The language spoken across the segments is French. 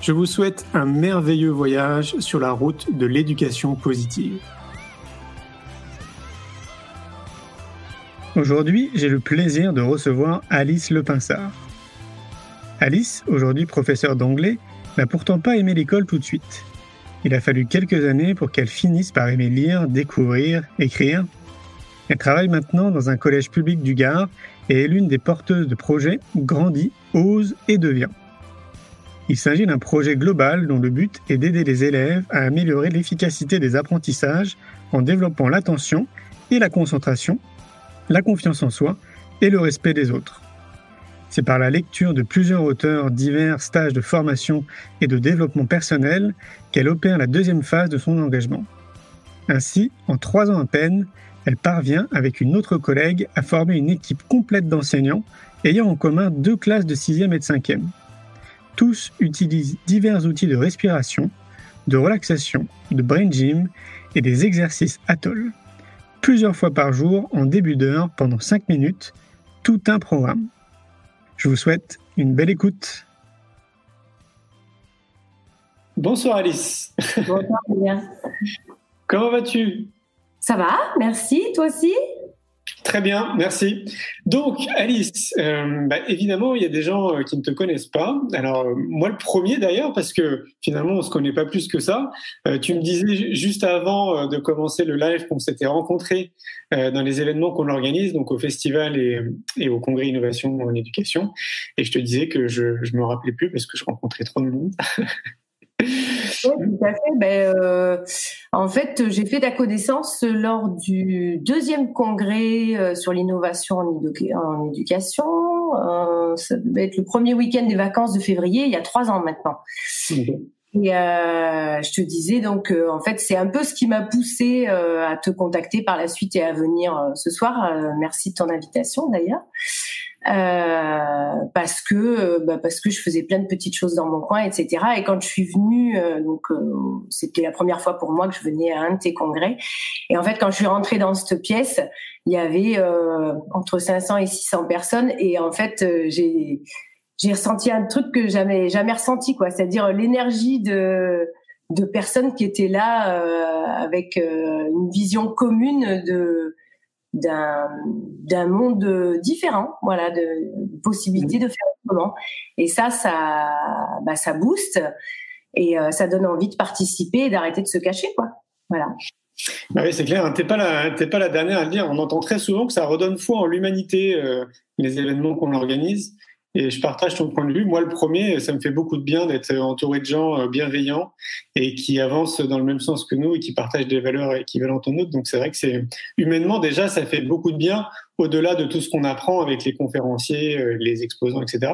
Je vous souhaite un merveilleux voyage sur la route de l'éducation positive. Aujourd'hui, j'ai le plaisir de recevoir Alice Lepinsard. Alice, aujourd'hui professeure d'anglais, n'a pourtant pas aimé l'école tout de suite. Il a fallu quelques années pour qu'elle finisse par aimer lire, découvrir, écrire. Elle travaille maintenant dans un collège public du Gard et est l'une des porteuses de projets Grandit, Ose et Devient. Il s'agit d'un projet global dont le but est d'aider les élèves à améliorer l'efficacité des apprentissages en développant l'attention et la concentration, la confiance en soi et le respect des autres. C'est par la lecture de plusieurs auteurs divers stages de formation et de développement personnel qu'elle opère la deuxième phase de son engagement. Ainsi, en trois ans à peine, elle parvient avec une autre collègue à former une équipe complète d'enseignants ayant en commun deux classes de 6e et de 5e. Tous utilisent divers outils de respiration, de relaxation, de brain gym et des exercices atoll. Plusieurs fois par jour en début d'heure pendant 5 minutes, tout un programme. Je vous souhaite une belle écoute. Bonsoir Alice. Bonsoir Julien. Comment vas-tu? Ça va, merci. Toi aussi? Très bien, merci. Donc, Alice, euh, bah, évidemment, il y a des gens euh, qui ne te connaissent pas. Alors, euh, moi, le premier d'ailleurs, parce que finalement, on se connaît pas plus que ça. tu me disais juste avant de commencer le live qu'on s'était rencontrés dans les événements qu'on organise, donc au festival et, et, au congrès innovation en éducation. Et je te disais que je ne me rappelais plus parce que je rencontrais trop de monde. Oui, tout à fait. Ben, euh, en fait, j'ai fait ta connaissance lors du deuxième congrès euh, sur l'innovation en, éducation. Euh, ça devait être le premier week-end des vacances de février, il y a trois ans maintenant. Et euh, je te disais donc, en fait, c'est un peu ce qui m'a poussé à te contacter par la suite et à venir ce soir. merci de ton invitation d'ailleurs. Euh, parce que euh, bah, parce que je faisais plein de petites choses dans mon coin, etc. Et quand je suis venue, euh, donc c'était la première fois pour moi que je venais à un de tes congrès. Et en fait, quand je suis rentrée dans cette pièce, il y avait entre 500 et 600 personnes. Et en fait, j'ai j'ai ressenti un truc que j'avais jamais ressenti, quoi. C'est-à-dire l'énergie de de personnes qui étaient là avec une vision commune de d'un monde différent, voilà, de, possibilités de faire autrement. Et ça, ça, bah, ça booste et euh, ça donne envie de participer et d'arrêter de se cacher, quoi. Voilà. Bah oui, c'est clair. Hein. T'es pas la, pas la dernière à le dire. On entend très souvent que ça redonne foi en l'humanité, euh, les événements qu'on organise. Et je partage ton point de vue. Moi, le premier, ça me fait beaucoup de bien d'être entouré de gens euh, bienveillants et qui avancent dans le même sens que nous et qui partagent des valeurs équivalentes aux nôtres. Donc, c'est vrai que c'est humainement déjà, ça fait beaucoup de bien au-delà de tout ce qu'on apprend avec les conférenciers, euh, les exposants, etc.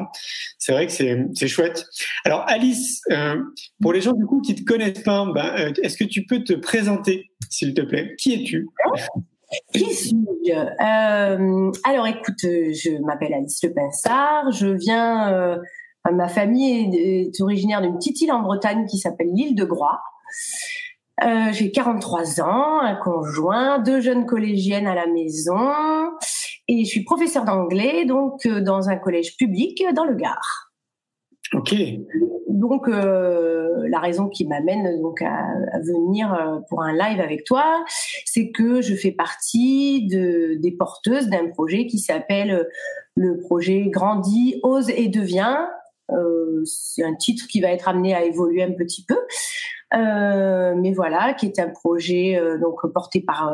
C'est vrai que c'est chouette. Alors, Alice, euh, pour les gens du coup qui te connaissent pas, ben, est-ce que tu peux te présenter, s'il te plaît? Qui es-tu? Euh, Alors écoute, je m'appelle Alice Le Pinsard, je viens, euh, ma famille est, originaire d'une petite île en Bretagne qui s'appelle l'île de Groix. Euh, j'ai 43 ans, un conjoint, deux jeunes collégiennes à la maison et je suis professeur d'anglais donc euh, dans un collège public dans le Gard. Ok. Donc euh, la raison qui m'amène donc à, venir euh, pour un live avec toi, c'est que je fais partie de, des porteuses d'un projet qui s'appelle euh, le projet Grandit, ose et devient. c'est un titre qui va être amené à évoluer un petit peu. mais voilà, qui est un projet donc porté par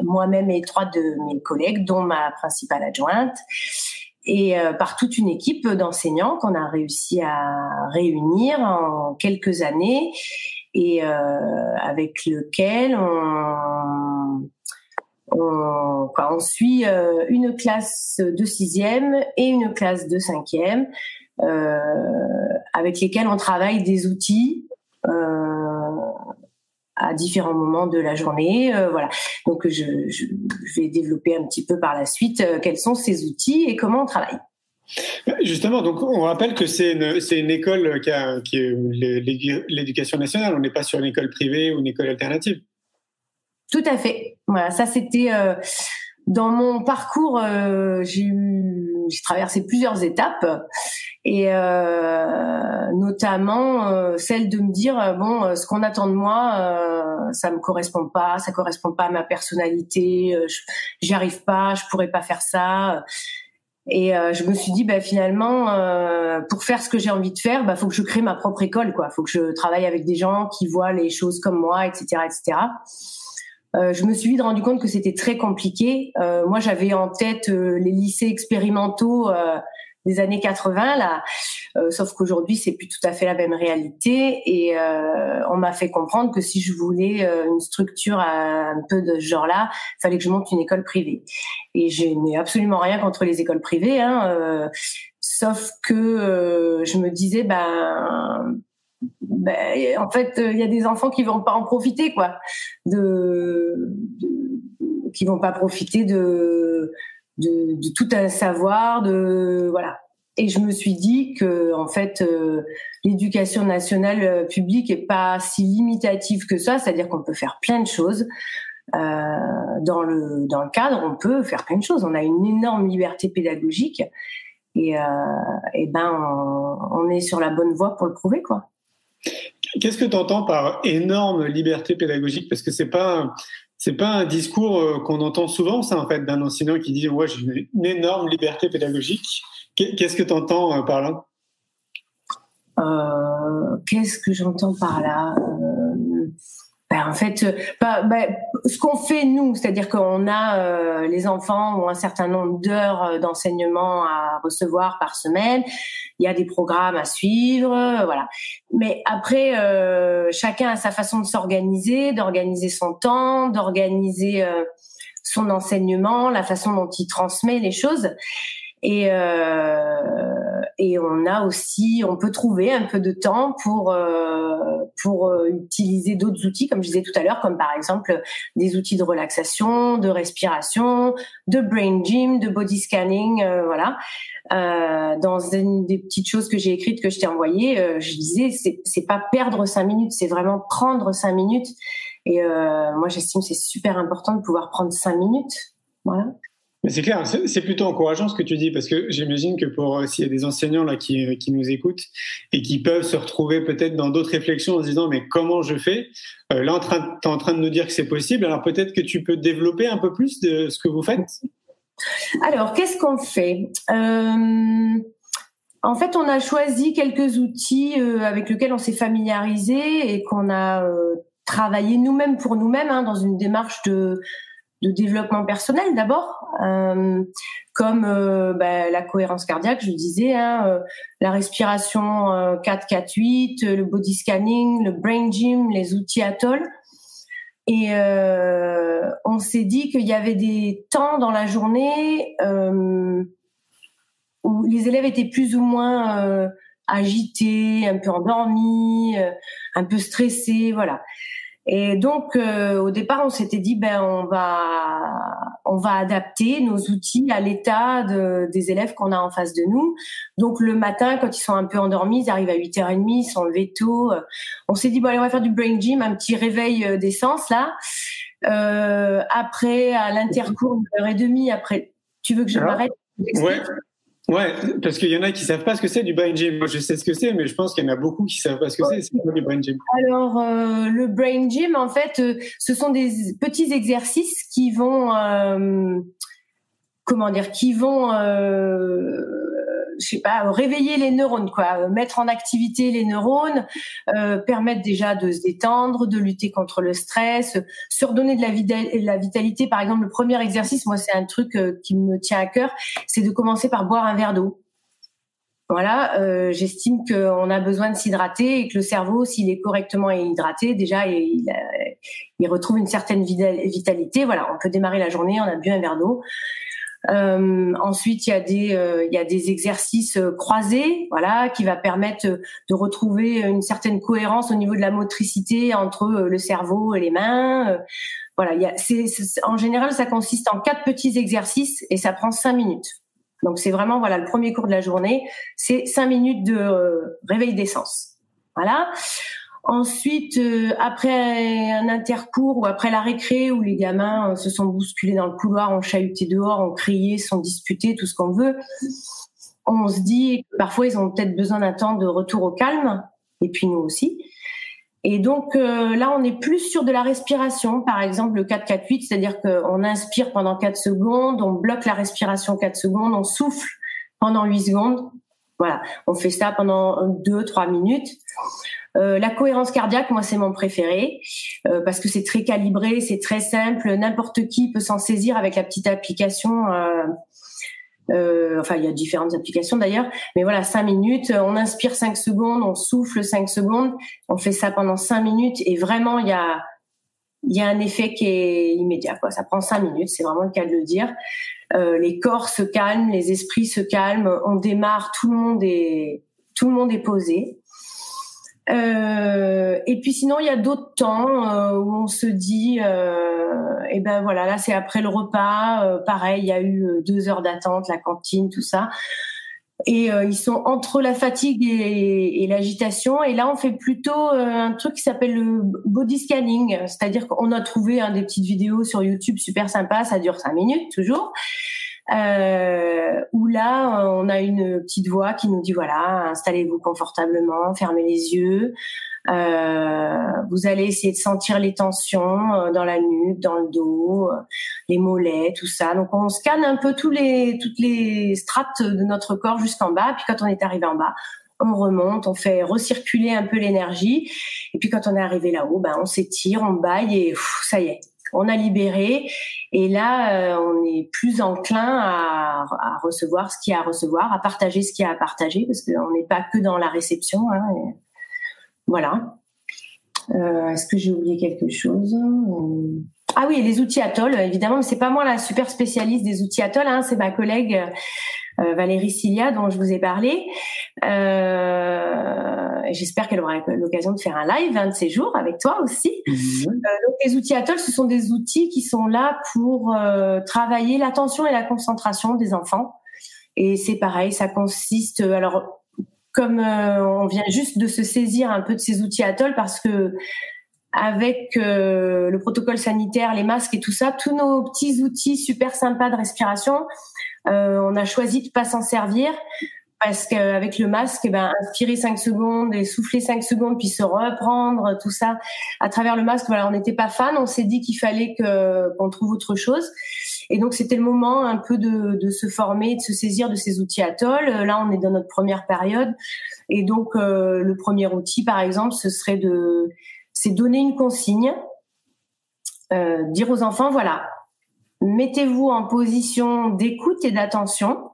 moi-même et trois de mes collègues, dont ma principale adjointe et par toute une équipe d'enseignants qu'on a réussi à réunir en quelques années. Et avec lequel on, on, suit euh, une classe de sixième et une classe de cinquième, euh, avec lesquels on travaille des outils euh, à différents moments de la journée. voilà. Donc je, je, vais développer un petit peu par la suite quels sont ces outils et comment on travaille. Justement, donc on rappelle que c'est une, une école qui, a, qui est l'éducation nationale. On n'est pas sur une école privée ou une école alternative. Tout à fait. Voilà, ça c'était euh, dans mon parcours. Euh, j'ai eu, j'ai traversé plusieurs étapes et euh, notamment celle de me dire bon, ce qu'on attend de moi, ça me correspond pas, ça correspond pas à ma personnalité, j'y arrive pas, je pourrais pas faire ça. Et je me suis dit, bah, finalement, pour faire ce que j'ai envie de faire, bah, faut que je crée ma propre école, quoi. Faut que je travaille avec des gens qui voient les choses comme moi, etc., etc. Euh, je me suis vite rendu compte que c'était très compliqué. Euh, moi, j'avais en tête euh, les lycées expérimentaux des années 80 là, sauf qu'aujourd'hui c'est plus tout à fait la même réalité et on m'a fait comprendre que si je voulais une structure un peu de ce genre-là, fallait que je monte une école privée. Et je n'ai absolument rien contre les écoles privées, hein, sauf que je me disais ben ben, en fait, il y a des enfants qui vont pas en profiter, quoi, de, qui vont pas profiter de, de, tout un savoir, de voilà. Et je me suis dit que, en fait, euh, l'éducation nationale euh, publique est pas si limitative que ça, c'est-à-dire qu'on peut faire plein de choses. Euh, dans le dans le cadre, on peut faire plein de choses. On a une énorme liberté pédagogique et, euh, et ben on, on est sur la bonne voie pour le prouver, quoi. Qu'est-ce que tu entends par énorme liberté pédagogique? Parce que c'est pas c'est pas un discours euh, qu'on entend souvent, ça en fait, d'un enseignant qui dit ouais j'ai une énorme liberté pédagogique. Qu'est-ce que tu entends euh, par là? Euh, Qu'est-ce que j'entends par là ben, en fait, bah, ben, ce qu'on fait nous, c'est-à-dire qu'on a euh, les enfants ont un certain nombre d'heures euh, d'enseignement à recevoir par semaine. Il y a des programmes à suivre, voilà. Mais après, chacun a sa façon de s'organiser, d'organiser son temps, d'organiser son enseignement, la façon dont il transmet les choses. Et, euh, et on a aussi, on peut trouver un peu de temps pour euh, pour euh, utiliser d'autres outils, comme je disais tout à l'heure, comme par exemple des outils de relaxation, de respiration, de brain gym, de body scanning, voilà. dans une des petites choses que j'ai écrites que je t'ai envoyées, je disais c'est c'est pas perdre cinq minutes, c'est vraiment prendre cinq minutes. Et moi j'estime c'est super important de pouvoir prendre cinq minutes. Voilà c'est clair, c'est plutôt encourageant ce que tu dis parce que j'imagine que pour euh, s'il y a des enseignants là qui, euh, qui nous écoutent et qui peuvent se retrouver peut-être dans d'autres réflexions en se disant mais comment je fais euh, Là, tu es en train de nous dire que c'est possible. Alors peut-être que tu peux développer un peu plus de ce que vous faites. Alors qu'est-ce qu'on fait? En fait, on a choisi quelques outils avec lesquels on s'est familiarisé et qu'on a travaillé nous-mêmes pour nous-mêmes hein, dans une démarche de de développement personnel d'abord, euh, comme euh, bah, la cohérence cardiaque, je disais, hein, euh, la respiration 4-4-8, le body scanning, le brain gym, les outils Atoll. Et on s'est dit qu'il y avait des temps dans la journée où les élèves étaient plus ou moins agités, un peu endormis, un peu stressés, voilà. Et donc, euh, au départ, on s'était dit, ben, on va, on va adapter nos outils à l'état de, des élèves qu'on a en face de nous. Donc, le matin, quand ils sont un peu endormis, ils arrivent à 8h30, ils sont levés tôt. On s'est dit, bon, allez, on va faire du brain gym, un petit réveil euh, d'essence, là. Euh, après, à l'intercours, une heure et demie, après, tu veux que je m'arrête? Ouais. Ouais, parce qu'il y en a qui savent pas ce que c'est du brain gym. Moi, je sais ce que c'est, mais je pense qu'il y en a beaucoup qui savent pas ce que c'est. C'est du brain gym Alors, euh, le brain gym, en fait, euh, ce sont des petits exercices qui vont, euh, comment dire, qui vont je sais pas, réveiller les neurones, quoi, mettre en activité les neurones, euh, permettre déjà de se détendre, de lutter contre le stress, se redonner de la, vitalité. Par exemple, le premier exercice, moi, c'est un truc euh, qui me tient à cœur, c'est de commencer par boire un verre d'eau. Voilà, euh, j'estime qu'on a besoin de s'hydrater et que le cerveau, s'il est correctement hydraté, déjà, il, il, retrouve une certaine vitalité. Voilà, on peut démarrer la journée, on a bu un verre d'eau. Euh, ensuite, il y a des euh, il y a des exercices euh, croisés, voilà, qui va permettre de retrouver une certaine cohérence au niveau de la motricité entre le cerveau et les mains. voilà, il y a, c'est, en général, ça consiste en quatre petits exercices et ça prend cinq minutes. Donc c'est vraiment voilà le premier cours de la journée, c'est cinq minutes de réveil d'essence. Voilà. Ensuite, euh, après un intercours ou après la récré où les gamins euh, se sont bousculés dans le couloir, ont chahuté dehors, ont crié, sont disputés, tout ce qu'on veut, on se dit que parfois ils ont peut-être besoin d'un temps de retour au calme, et puis nous aussi. Et donc euh, là, on est plus sur de la respiration, par exemple le 4-4-8, c'est-à-dire qu'on inspire pendant 4 secondes, on bloque la respiration 4 secondes, on souffle pendant 8 secondes. Voilà, on fait ça pendant 2-3 minutes. Euh, la cohérence cardiaque, moi, c'est mon préféré euh, parce que c'est très calibré, c'est très simple. N'importe qui peut s'en saisir avec la petite application. Euh, enfin, il y a différentes applications d'ailleurs, mais voilà, cinq minutes. On inspire cinq secondes, on souffle cinq secondes. On fait ça pendant cinq minutes et vraiment, il y a il y a un effet qui est immédiat. Quoi. Ça prend cinq minutes, c'est vraiment le cas de le dire. les corps se calment, les esprits se calment. On démarre, tout le monde est tout le monde est posé. Euh, et puis sinon, il y a d'autres temps euh, où on se dit, euh, et ben voilà, là c'est après le repas, euh, pareil, il y a eu euh, deux heures d'attente, la cantine, tout ça. Et ils sont entre la fatigue et, l'agitation. Et là, on fait plutôt un truc qui s'appelle le body scanning, c'est-à-dire qu'on a trouvé hein, des petites vidéos sur YouTube super sympas, ça dure cinq minutes toujours euh, où là, on a une petite voix qui nous dit voilà, installez-vous confortablement, fermez les yeux. Euh, vous allez essayer de sentir les tensions euh, dans la nuque, dans le dos, euh, les mollets, tout ça. Donc on scanne un peu tous les toutes les strates de notre corps jusqu'en bas. Puis quand on est arrivé en bas, on remonte, on fait recirculer un peu l'énergie. Et puis quand on est arrivé là-haut, ben on s'étire, on baille et ça y est, on a libéré et là euh, on est plus enclin à, recevoir ce qu'il y a à recevoir, à partager ce qu'il y a à partager parce qu'on n'est pas que dans la réception. Hein, voilà. Euh, est-ce que j'ai oublié quelque chose? Ah oui, les outils Atoll, évidemment, mais c'est pas moi la super spécialiste des outils Atoll, hein, c'est ma collègue euh, Valérie Cilia dont je vous ai parlé. Euh, J'espère qu'elle aura l'occasion de faire un live un de ces jours avec toi aussi. Mhm. Euh, donc les outils Atoll, ce sont des outils qui sont là pour euh, travailler l'attention et la concentration des enfants. Et c'est pareil, ça consiste. Alors comme on vient juste de se saisir un peu de ces outils Atoll parce que avec euh, le protocole sanitaire, les masques et tout ça, tous nos petits outils super sympas de respiration, euh, on a choisi de pas s'en servir parce qu'avec le masque, eh ben, inspirer 5 secondes et souffler 5 secondes, puis se reprendre, tout ça, à travers le masque, voilà, on n'était pas fan, on s'est dit qu'il fallait qu'on trouve autre chose. Et donc c'était le moment un peu de, de, se former, de se saisir de ces outils Atoll. Là, on est dans notre première période, et donc euh, le premier outil, par exemple, ce serait de, c'est donner une consigne, euh, dire aux enfants, voilà, mettez-vous en position d'écoute et d'attention.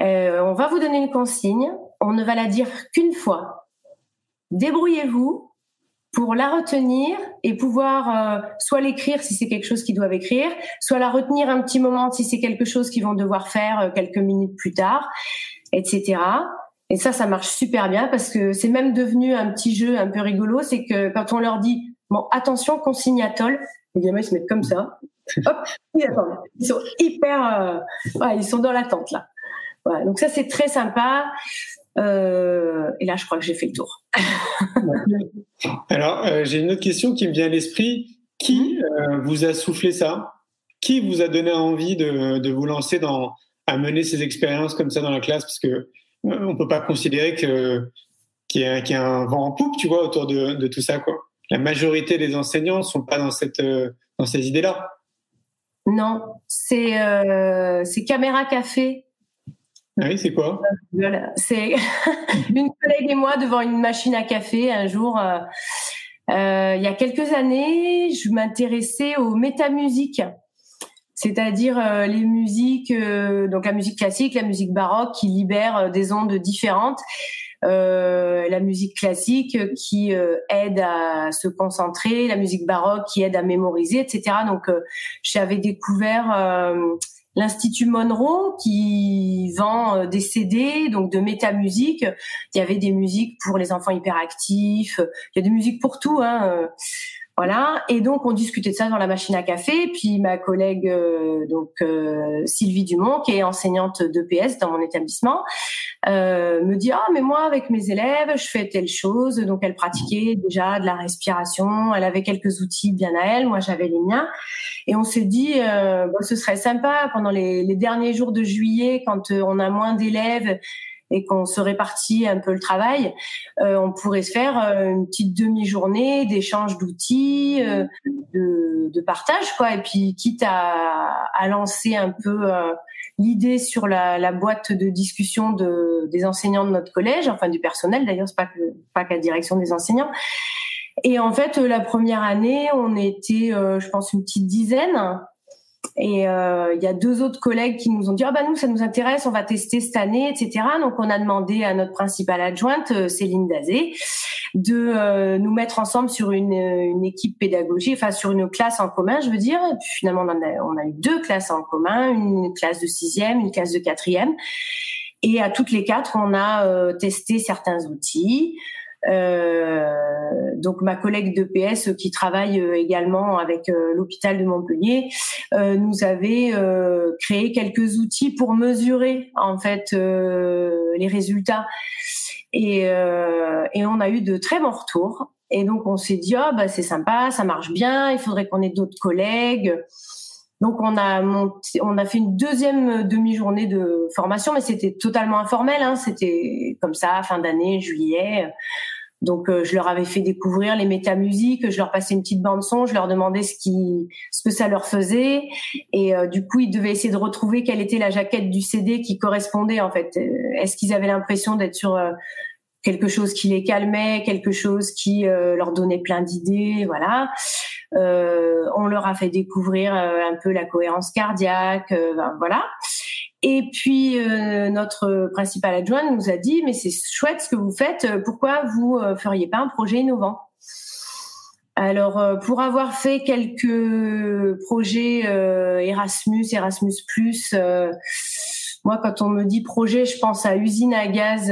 Euh, on va vous donner une consigne. On ne va la dire qu'une fois. Débrouillez-vous pour la retenir et pouvoir euh, soit l'écrire si c'est quelque chose qu'ils doivent écrire, soit la retenir un petit moment si c'est quelque chose qu'ils vont devoir faire euh, quelques minutes plus tard, etc. Et ça, ça marche super bien parce que c'est même devenu un petit jeu un peu rigolo. C'est que quand on leur dit, bon, attention, consigne atoll, les gamins ils se mettent comme ça, Hop, ils sont hyper, euh, ils sont dans l'attente là. donc ça c'est très sympa. Euh, et là, je crois que j'ai fait le tour. Alors, euh, j'ai une autre question qui me vient à l'esprit. Qui mhm. vous a soufflé ça? Qui vous a donné envie de, vous lancer dans à mener ces expériences comme ça dans la classe? Parce que on peut pas considérer que qu'il y, a un vent en poupe, tu vois, autour de, de tout ça, quoi. La majorité des enseignants sont pas dans cette dans ces idées-là. Non, c'est euh, Caméra Café Ah oui, c'est quoi? C'est une collègue et moi devant une machine à café un jour. Euh, euh, il y a quelques années, je m'intéressais aux métamusiques, c'est-à-dire euh, les musiques, donc la musique classique, la musique baroque, qui libèrent des ondes différentes. la musique classique qui aide à se concentrer, la musique baroque qui aide à mémoriser, etc. Donc, j'avais découvert l'Institut Monroe qui vend euh, des CD, donc de métamusique. Il y avait des musiques pour les enfants hyperactifs. Il y a des musiques pour tout. Hein. Euh, voilà. Et donc on discutait de ça dans la machine à café. Puis ma collègue euh, donc euh, Sylvie Dumont, qui est enseignante d'EPS dans mon établissement, euh, me dit ah mais moi avec mes élèves je fais telle chose. Donc elle pratiquait déjà de la respiration. Elle avait quelques outils bien à elle. Moi j'avais les miens. Et on s'est dit bon, ce serait sympa pendant les, les derniers jours de juillet quand on a moins d'élèves et qu'on se répartit un peu le travail, euh, on pourrait se faire euh, une petite demi-journée d'échange d'outils, euh, de, de, partage, quoi. Et puis, quitte à, à lancer un peu l'idée sur la, la, boîte de discussion de, des enseignants de notre collège, enfin du personnel d'ailleurs, c'est pas que pas qu'à direction des enseignants. Et en fait, la première année, on était, je pense, une petite dizaine. Et euh, il y a deux autres collègues qui nous ont dit ah bah nous ça nous intéresse, on va tester cette année, etc. Donc on a demandé à notre principale adjointe euh, Céline Dazé de euh, nous mettre ensemble sur une, une, équipe pédagogique, enfin sur une classe en commun, je veux dire. Et puis finalement on a, on a eu deux classes en commun, une classe de sixième, une classe de quatrième. Et à toutes les quatre, on a testé certains outils. Euh, donc ma collègue de PS qui travaille euh, également avec euh, l'hôpital de Montpellier nous avait créé quelques outils pour mesurer en fait les résultats et, on a eu de très bons retours et donc on s'est dit oh, bah c'est sympa ça marche bien il faudrait qu'on ait d'autres collègues donc on a on a fait une deuxième demi-journée de formation, mais c'était totalement informel. Hein, c'était comme ça, fin d'année, juillet. Donc euh, je leur avais fait découvrir les métamusiques, je leur passais une petite bande son, je leur demandais ce qui, ce que ça leur faisait, et euh, du coup ils devaient essayer de retrouver quelle était la jaquette du CD qui correspondait en fait. Euh, est-ce qu'ils avaient l'impression d'être sur quelque chose qui les calmait, quelque chose qui leur donnait plein d'idées, voilà. on leur a fait découvrir un peu la cohérence cardiaque, ben, voilà. Et puis euh, notre principal adjoint nous a dit mais c'est chouette ce que vous faites, pourquoi vous euh, feriez pas un projet innovant? Alors, euh, pour avoir fait quelques projets Erasmus, Erasmus+, moi, quand on me dit projet, je pense à usine à gaz,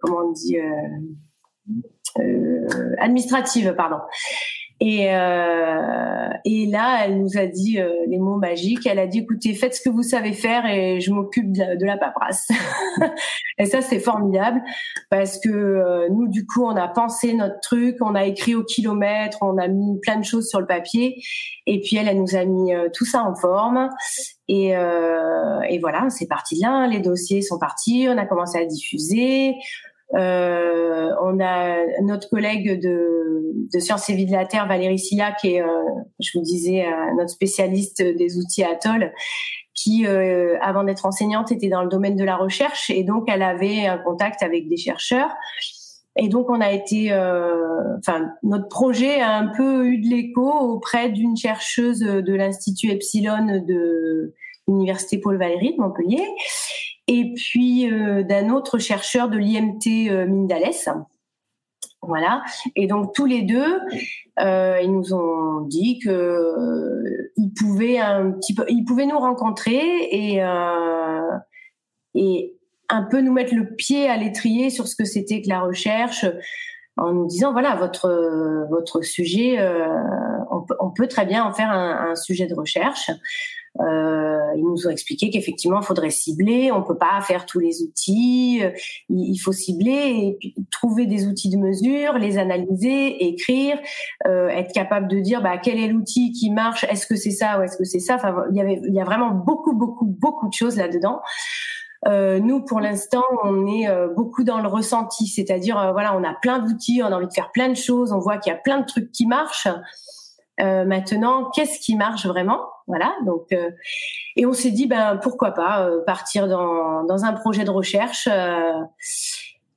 comment on dit, administrative, pardon. Et, euh, et là, elle nous a dit euh, les mots magiques. Elle a dit écoutez, faites ce que vous savez faire et je m'occupe de, la paperasse. et ça, c'est formidable parce que euh, nous, du coup, on a pensé notre truc, on a écrit au kilomètre, on a mis plein de choses sur le papier. Et puis elle, elle nous a mis euh, tout ça en forme. Et, et voilà, c'est parti là. Les dossiers sont partis. On a commencé à diffuser. Euh, on a notre collègue de, de Sciences et Vie de la Terre, Valérie Silla, qui est, euh, je vous disais, euh, notre spécialiste des outils Atoll, qui, avant d'être enseignante, était dans le domaine de la recherche et donc elle avait un contact avec des chercheurs. Et donc on a été, enfin notre projet a un peu eu de l'écho auprès d'une chercheuse de l'Institut Epsilon de l'Université Paul Valéry de Montpellier et puis euh, d'un autre chercheur de l'IMT euh, Mindalès. Voilà. Et donc tous les deux, euh, ils nous ont dit que euh, ils pouvaient un petit peu, ils pouvaient nous rencontrer et un peu nous mettre le pied à l'étrier sur ce que c'était que la recherche, en nous disant voilà votre votre sujet, on peut, très bien en faire un sujet de recherche. Euh, ils nous ont expliqué qu'effectivement, il faudrait cibler. On peut pas faire tous les outils. Euh, il faut cibler et trouver des outils de mesure, les analyser, écrire, euh, être capable de dire bah, quel est l'outil qui marche? Est-ce que c'est ça ou est-ce que c'est ça? Enfin, il y avait, il y a vraiment beaucoup, beaucoup, beaucoup de choses là-dedans. Euh, nous, pour l'instant, on est euh, beaucoup dans le ressenti, c'est-à-dire, euh, voilà, on a plein d'outils, on a envie de faire plein de choses, on voit qu'il y a plein de trucs qui marchent, Euh, maintenant, qu'est-ce qui marche vraiment? Voilà. Donc, euh, et on s'est dit, ben pourquoi pas euh, partir dans, dans un projet de recherche.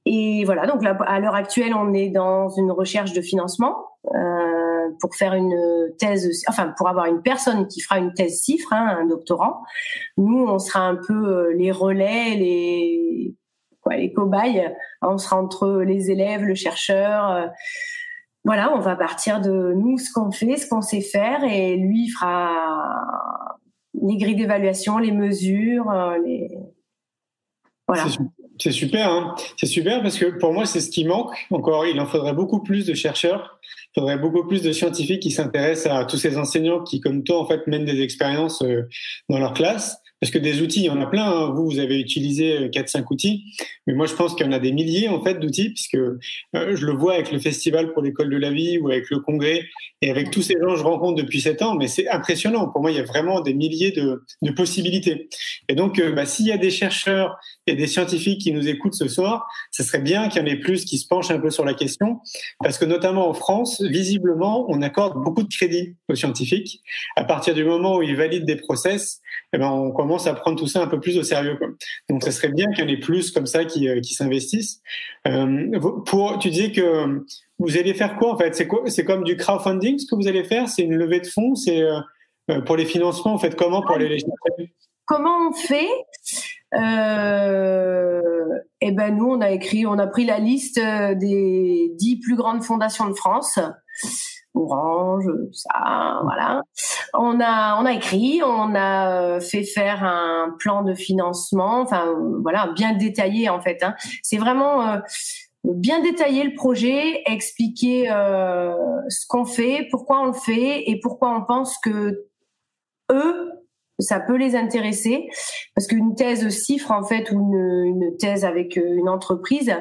et voilà. Donc là, à l'heure actuelle, on est dans une recherche de financement pour faire une thèse, enfin pour avoir une personne qui fera une thèse cifre, hein, un doctorant. Nous, on sera un peu les relais, les quoi, les cobayes. On sera entre les élèves, le chercheur voilà, on va partir de nous, ce qu'on fait, ce qu'on sait faire, et lui fera les grilles d'évaluation, les mesures, euh, les. Voilà. C'est super, hein c'est super parce que pour moi, c'est ce qui manque. Encore, il en faudrait beaucoup plus de chercheurs, il faudrait beaucoup plus de scientifiques qui s'intéressent à tous ces enseignants qui, comme toi, en fait, mènent des expériences euh, dans leur classe parce que des outils, il y en a plein. Hein. Vous, vous avez utilisé 4-5 euh, outils, mais moi, je pense qu'il y en a des milliers en fait d'outils, puisque euh, je le vois avec le festival pour l'école de la vie ou avec le congrès et avec tous ces gens que je rencontre depuis 7 ans. Mais c'est impressionnant. Pour moi, il y a vraiment des milliers de, possibilités. Et donc, euh, bah, s'il y a des chercheurs et des scientifiques qui nous écoutent ce soir, ce serait bien qu'il y en ait plus qui se penchent un peu sur la question, parce que notamment en France, visiblement, on accorde beaucoup de crédit aux scientifiques. À partir du moment où ils valident des process, eh ben, on commence à prendre tout ça un peu plus au sérieux. Donc, ce serait bien qu'il y en ait plus comme ça qui, euh, s'investissent. Euh, pour, tu disais que vous allez faire quoi en fait? C'est quoi C'est comme du crowdfunding ce que vous allez faire? C'est une levée de fonds? C'est euh, pour les financements En fait, comment pour aller les chercher? Comment on fait? Euh, Eh ben nous, on a écrit, on a pris la liste des dix plus grandes fondations de France. Orange, ça, voilà. On a, écrit, on a euh, fait faire un plan de financement, enfin voilà, bien détaillé en fait. Hein. C'est vraiment euh, bien détailler le projet, expliquer euh, ce qu'on fait, pourquoi on le fait et pourquoi on pense que eux, ça peut les intéresser. Parce qu'une thèse cifre en fait ou une, thèse avec une entreprise,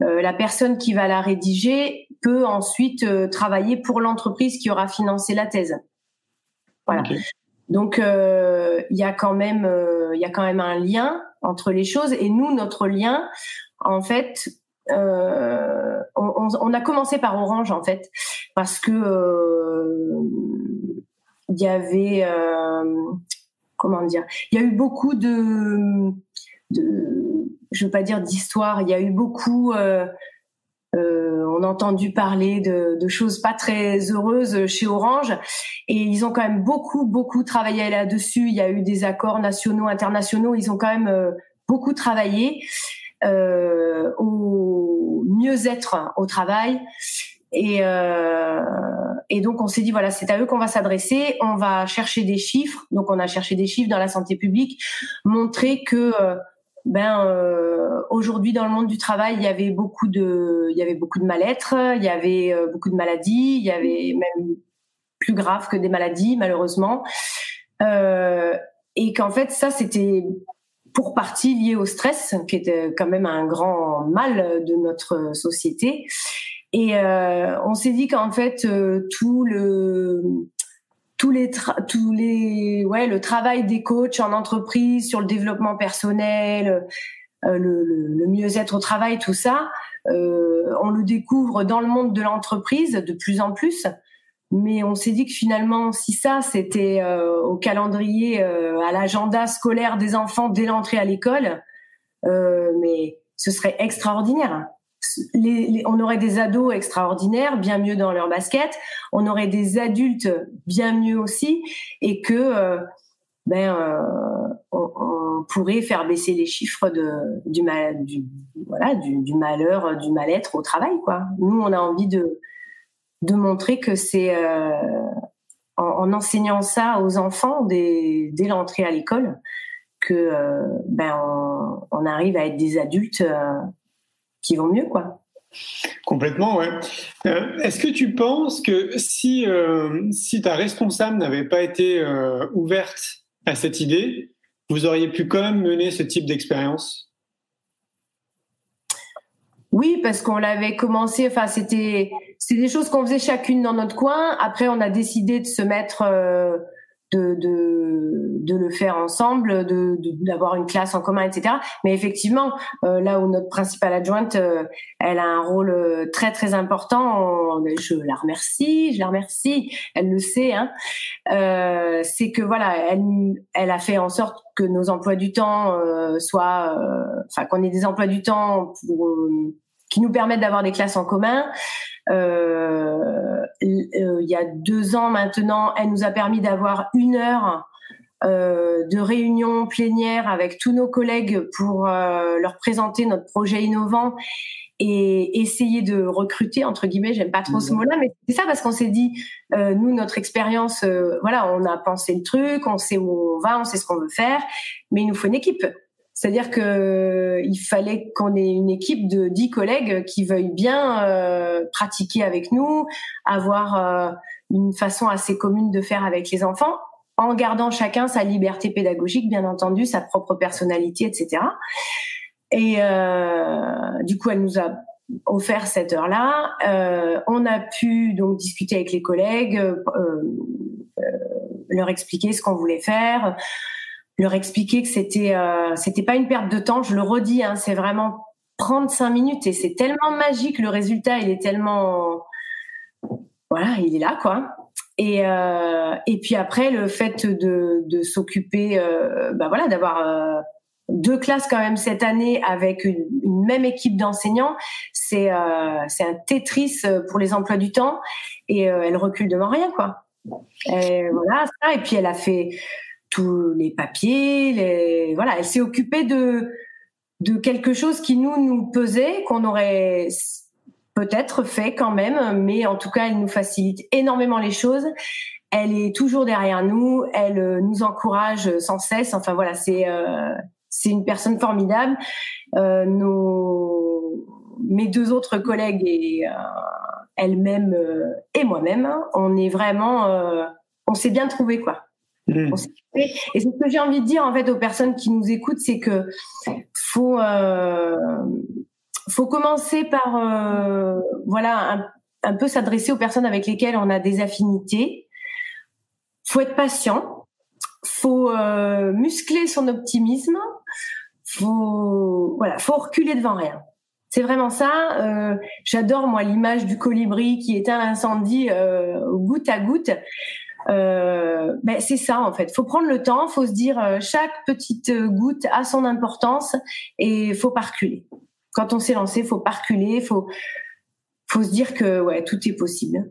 la personne qui va la rédiger peut ensuite travailler pour l'entreprise qui aura financé la thèse. Voilà. Donc euh, il y a quand même il y a quand même un lien entre les choses et nous notre lien en fait on, a commencé par Orange en fait parce que il y avait comment dire il y a eu beaucoup de de je veux pas dire d'histoire. Il y a eu beaucoup. Euh, on a entendu parler de, de, choses pas très heureuses chez Orange et ils ont quand même beaucoup beaucoup travaillé là-dessus. Il y a eu des accords nationaux, internationaux. Ils ont quand même euh, beaucoup travaillé euh, au mieux-être au travail. Et, euh, et donc on s'est dit voilà c'est à eux qu'on va s'adresser. On va chercher des chiffres. Donc on a cherché des chiffres dans la santé publique, montrer que euh, ben euh, aujourd'hui dans le monde du travail, il y avait beaucoup de il y avait beaucoup de mal-être, il y avait euh, beaucoup de maladies, il y avait même plus grave que des maladies malheureusement. Euh, et qu'en fait ça c'était pour partie lié au stress qui était quand même un grand mal de notre société. Et euh, on s'est dit qu'en fait euh, tout le tous les tous les ouais le travail des coachs en entreprise sur le développement personnel euh, le, mieux-être au travail tout ça euh, on le découvre dans le monde de l'entreprise de plus en plus. Mais on s'est dit que finalement si ça c'était euh, au calendrier euh, à l'agenda scolaire des enfants dès l'entrée à l'école mais ce serait extraordinaire on aurait des ados extraordinaires, bien mieux dans leur basket, on aurait des adultes bien mieux aussi, et que euh, ben euh, on, pourrait faire baisser les chiffres de, du, mal, du, voilà, du, malheur, du mal-être au travail. Quoi. Nous, on a envie de, de montrer que c'est euh, en, enseignant ça aux enfants dès, dès l'entrée à l'école que ben on, arrive à être des adultes qui vont mieux, quoi. Complètement, ouais. Euh, est-ce que tu penses que si, euh, si ta responsable n'avait pas été euh, ouverte à cette idée, vous auriez pu quand même mener ce type d'expérience? Oui, parce qu'on l'avait commencé, enfin, c'était c'est des choses qu'on faisait chacune dans notre coin. Après, on a décidé de se mettre de, de, le faire ensemble, de d'avoir une classe en commun, etc. Mais effectivement, euh, là où notre principale adjointe, euh, elle a un rôle euh, très très important, je la remercie, je la remercie, elle le sait, hein, c'est que voilà, elle, elle a fait en sorte que nos emplois du temps soient, enfin qu'on ait des emplois du temps pour, qui nous permettent d'avoir des classes en commun. Euh, il y a deux ans maintenant, elle nous a permis d'avoir une heure euh, de réunion plénière avec tous nos collègues pour euh, leur présenter notre projet innovant et essayer de recruter entre guillemets j'aime pas trop ce mmh. mot-là mais c'est ça parce qu'on s'est dit euh, nous notre expérience euh, voilà on a pensé le truc on sait où on va on sait ce qu'on veut faire mais il nous faut une équipe c'est-à-dire que il fallait qu'on ait une équipe de dix collègues qui veuillent bien euh, pratiquer avec nous, avoir euh, une façon assez commune de faire avec les enfants, en gardant chacun sa liberté pédagogique, bien entendu, sa propre personnalité, etc. Et euh, du coup, elle nous a offert cette heure-là. Euh, on a pu donc discuter avec les collègues, leur expliquer ce qu'on voulait faire leur expliquer que c'était euh, c'était pas une perte de temps. Je le redis, hein, c'est vraiment prendre cinq minutes et c'est tellement magique. Le résultat, il est tellement voilà, il est là quoi. Et euh, et puis après le fait de de s'occuper, euh, bah voilà, d'avoir euh, deux classes quand même cette année avec une, même équipe d'enseignants, c'est euh, c'est un Tetris pour les emplois du temps et elle recule devant rien quoi. Et voilà ça. Et puis elle a fait tous les papiers, voilà, elle s'est occupée de de quelque chose qui nous nous pesait, qu'on aurait peut-être fait quand même, mais en tout cas, elle nous facilite énormément les choses. Elle est toujours derrière nous, elle euh, nous encourage sans cesse. Enfin voilà, c'est euh, c'est une personne formidable. Euh, nos mes deux autres collègues et elle-même et moi-même, on est vraiment, on s'est bien trouvé quoi. Mm. Et ce que j'ai envie de dire en fait aux personnes qui nous écoutent, c'est que faut euh, commencer par euh, voilà un, peu s'adresser aux personnes avec lesquelles on a des affinités. Faut être patient, faut euh, muscler son optimisme, faut voilà, faut reculer devant rien. C'est vraiment ça. J'adore moi l'image du colibri qui éteint l'incendie euh, goutte à goutte euh, ben c'est ça en fait. Faut prendre le temps, faut se dire euh, chaque petite goutte a son importance et faut pas reculer. Quand on s'est lancé, faut pas reculer, faut faut se dire que ouais tout est possible.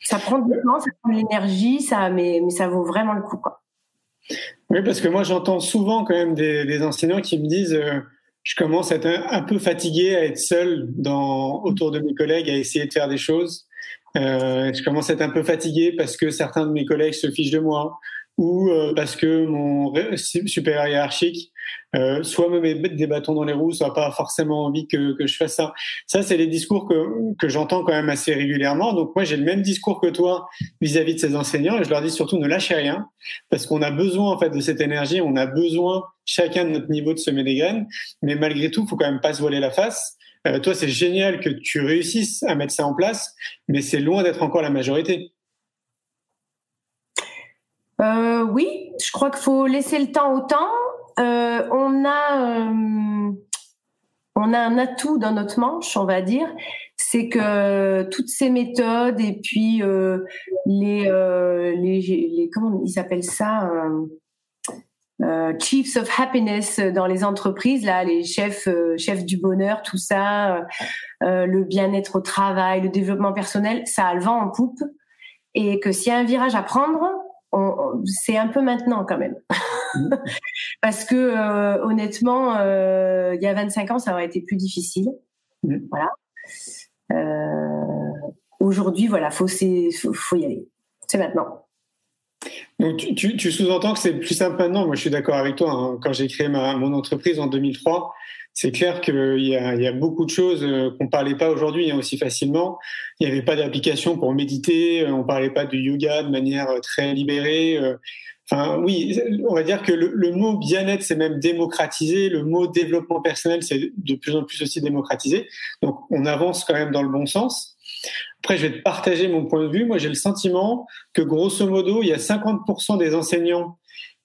Ça prend du temps, ça prend de l'énergie, ça mais mais ça vaut vraiment le coup quoi. Oui, parce que moi j'entends souvent quand même des, enseignants qui me disent euh, je commence à être un, peu fatigué à être seul dans autour de mes collègues à essayer de faire des choses. Euh, je commence à être un peu fatigué parce que certains de mes collègues se fichent de moi ou euh, parce que mon supérieur hiérarchique euh, soit me met des bâtons dans les roues, soit pas forcément envie que, que je fasse ça. Ça, c'est les discours que, que j'entends quand même assez régulièrement. Donc moi, j'ai le même discours que toi vis-à-vis de ces enseignants et je leur dis surtout ne lâchez rien parce qu'on a besoin en fait de cette énergie, on a besoin chacun de notre niveau de semer des graines, mais malgré tout, faut quand même pas se voiler la face. Euh, toi, c'est génial que tu réussisses à mettre ça en place, mais c'est loin d'être encore la majorité. Euh, oui, je crois qu'il faut laisser le temps au temps. Euh, on a on a un atout dans notre manche, on va dire, c'est que toutes ces méthodes et puis les, les, les comment ils appellent ça chiefs of happiness dans les entreprises, là, les chefs, euh, chefs du bonheur, tout ça, euh, le bien-être au travail, le développement personnel, ça a le vent en poupe, et que s'il y a un virage à prendre, c'est un peu maintenant quand même, parce que honnêtement, il y a 25 ans, ça aurait été plus difficile. Mm. Voilà. Aujourd'hui, voilà, faut, faut, faut y aller. C'est maintenant. Donc tu, tu, sous-entends que c'est plus simple maintenant. Moi, je suis d'accord avec toi. Hein. Quand j'ai créé ma, mon entreprise en 2003, c'est clair qu'il y a, il y a beaucoup de choses euh, qu'on parlait pas aujourd'hui hein, aussi facilement. Il n'y avait pas d'application pour méditer. Euh, on parlait pas de yoga de manière euh, très libérée. Enfin, oui, on va dire que le, le mot bien-être, c'est même démocratisé. Le mot développement personnel, c'est de plus en plus aussi démocratisé. Donc, on avance quand même dans le bon sens. Après, je vais te partager mon point de vue. Moi, j'ai le sentiment que grosso modo, il y a 50% des enseignants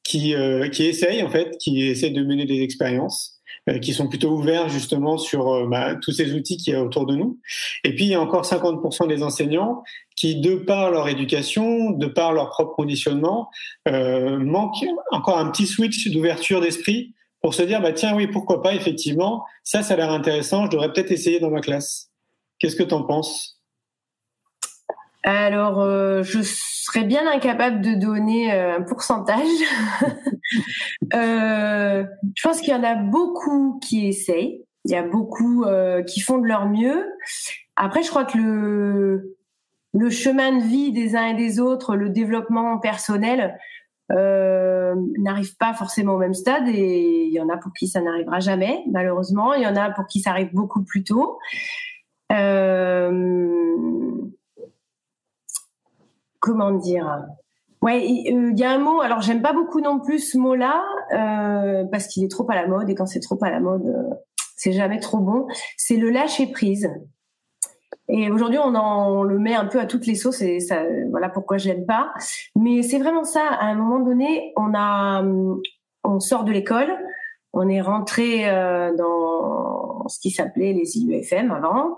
qui, euh, qui essayent, en fait, qui essayent de mener des expériences. Euh, qui sont plutôt ouverts justement sur euh, bah, tous ces outils qui y a autour de nous. Et puis il y a encore 50% des enseignants qui, de par leur éducation, de par leur propre conditionnement, manquent encore un petit switch d'ouverture d'esprit pour se dire bah tiens oui pourquoi pas effectivement ça ça a l'air intéressant je devrais peut-être essayer dans ma classe. Qu'est-ce que tu en penses? Alors, euh, je serais bien incapable de donner euh, un pourcentage. euh, je pense qu'il y en a beaucoup qui essayent. Il y a beaucoup euh, qui font de leur mieux. Après, je crois que le, chemin de vie des uns et des autres, le développement personnel, n'arrive pas forcément au même stade et il y en a pour qui ça n'arrivera jamais, malheureusement. Il y en a pour qui ça arrive beaucoup plus tôt. Comment dire? Ouais, il y a un mot. Alors j'aime pas beaucoup non plus ce mot-là euh, parce qu'il est trop à la mode et quand c'est trop à la mode, euh, c'est jamais trop bon. C'est le lâcher prise. Et aujourd'hui, on, en, le met un peu à toutes les sauces et ça, voilà pourquoi je l'aime pas. Mais c'est vraiment ça. À un moment donné, on a, on sort de l'école, on est rentré euh, dans ce qui s'appelait les IUFM avant.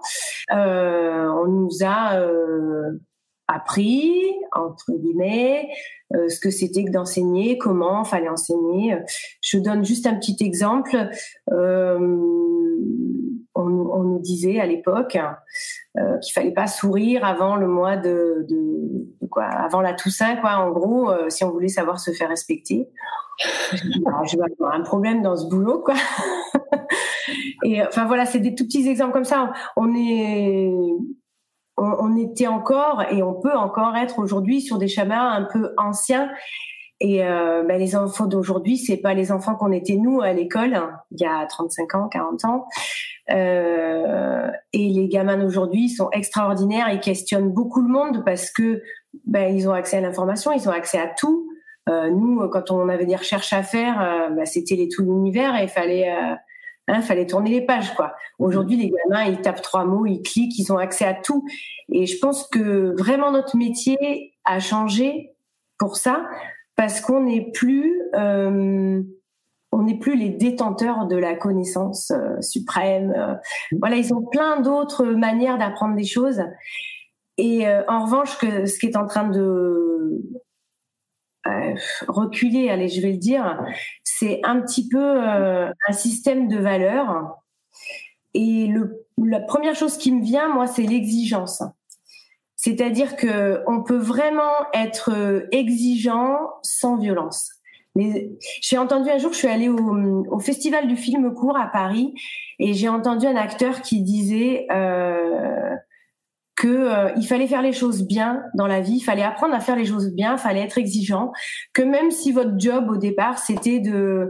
Euh, on nous a euh, appris, entre guillemets, euh, ce que c'était que d'enseigner, comment fallait enseigner. Je donne juste un petit exemple. Euh, on, nous disait à l'époque euh, qu'il fallait pas sourire avant le mois de, quoi, avant la Toussaint, quoi. En gros, euh, si on voulait savoir se faire respecter. je vais avoir un problème dans ce boulot, quoi. Et enfin voilà, c'est des tout petits exemples comme ça. On est on, était encore et on peut encore être aujourd'hui sur des schémas un peu anciens. Et euh, ben, les enfants d'aujourd'hui, c'est pas les enfants qu'on était nous à l'école il y a 35 ans, 40 ans. Euh, et les gamins d'aujourd'hui sont extraordinaires. Ils questionnent beaucoup le monde parce que ben, ils ont accès à l'information, ils ont accès à tout. Euh, nous, quand on avait des recherches à faire, euh, ben, c'était les tout l'univers et il fallait euh, Hein, fallait tourner les pages, quoi. Aujourd'hui, les gamins, ils tapent trois mots, ils cliquent, ils ont accès à tout. Et je pense que vraiment notre métier a changé pour ça, parce qu'on n'est plus, euh, on n'est plus les détenteurs de la connaissance euh, suprême. Euh, voilà, ils ont plein d'autres manières d'apprendre des choses. Et euh, en revanche, que, ce qui est en train de euh, reculer, allez, je vais le dire, c'est un petit peu euh, un système de valeurs. Et le, la première chose qui me vient, moi, c'est l'exigence. C'est-à-dire que on peut vraiment être exigeant sans violence. Mais j'ai entendu un jour, je suis allée au, au, festival du film court à Paris et j'ai entendu un acteur qui disait euh, que euh, il fallait faire les choses bien dans la vie, il fallait apprendre à faire les choses bien, il fallait être exigeant, que même si votre job au départ c'était de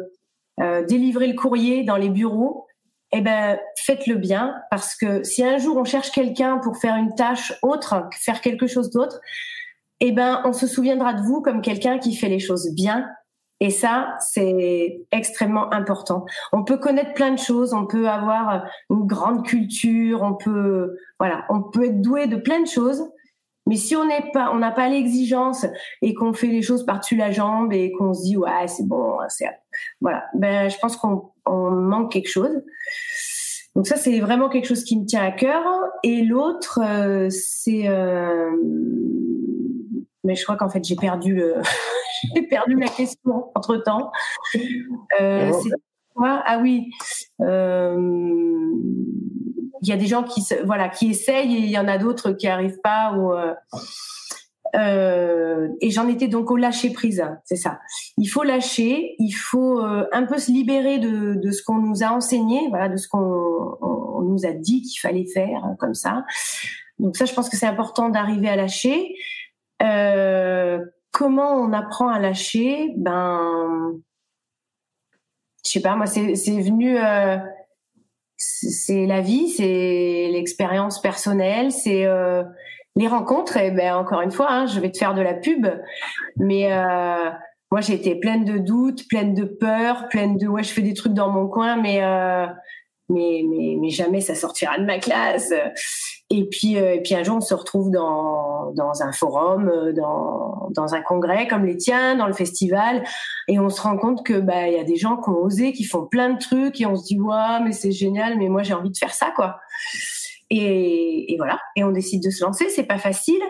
euh, délivrer le courrier dans les bureaux, eh ben faites-le bien parce que si un jour on cherche quelqu'un pour faire une tâche autre, faire quelque chose d'autre, eh ben on se souviendra de vous comme quelqu'un qui fait les choses bien et ça, c'est extrêmement important. On peut connaître plein de choses, on peut avoir une grande culture, on peut, voilà, on peut être doué de plein de choses. Mais si on n'est pas, on n'a pas l'exigence et qu'on fait les choses par-dessus la jambe et qu'on se dit ouais c'est bon, c'est voilà, ben je pense qu'on on manque quelque chose. Donc ça c'est vraiment quelque chose qui me tient à cœur. Et l'autre euh, c'est, euh... mais je crois qu'en fait j'ai perdu le j'ai perdu la question entre temps. Euh, ah oui. Euh, il y a des gens qui voilà qui essayent et il y en a d'autres qui arrivent pas ou euh, euh, et j'en étais donc au lâcher prise, c'est ça. Il faut lâcher, il faut euh, un peu se libérer de, de ce qu'on nous a enseigné, voilà, de ce qu'on on nous a dit qu'il fallait faire, comme ça. Donc ça, je pense que c'est important d'arriver à lâcher. Euh, comment on apprend à lâcher? Ben, je sais pas, moi, c'est venu. Euh, c'est la vie, c'est l'expérience personnelle, c'est euh, les rencontres. Et ben encore une fois, hein, je vais te faire de la pub, mais moi j'ai été pleine de doutes, pleine de peurs, pleine de ouais, je fais des trucs dans mon coin, mais mais, mais, mais jamais ça sortira de ma classe. Et puis, euh, un jour, on se retrouve dans, un forum, euh, dans, un congrès comme les tiens, dans le festival, et on se rend compte que bah y a des gens qui ont osé, qui font plein de trucs, et on se dit ouais, mais c'est génial, mais moi j'ai envie de faire ça quoi. Et, voilà, et on décide de se lancer. C'est pas facile.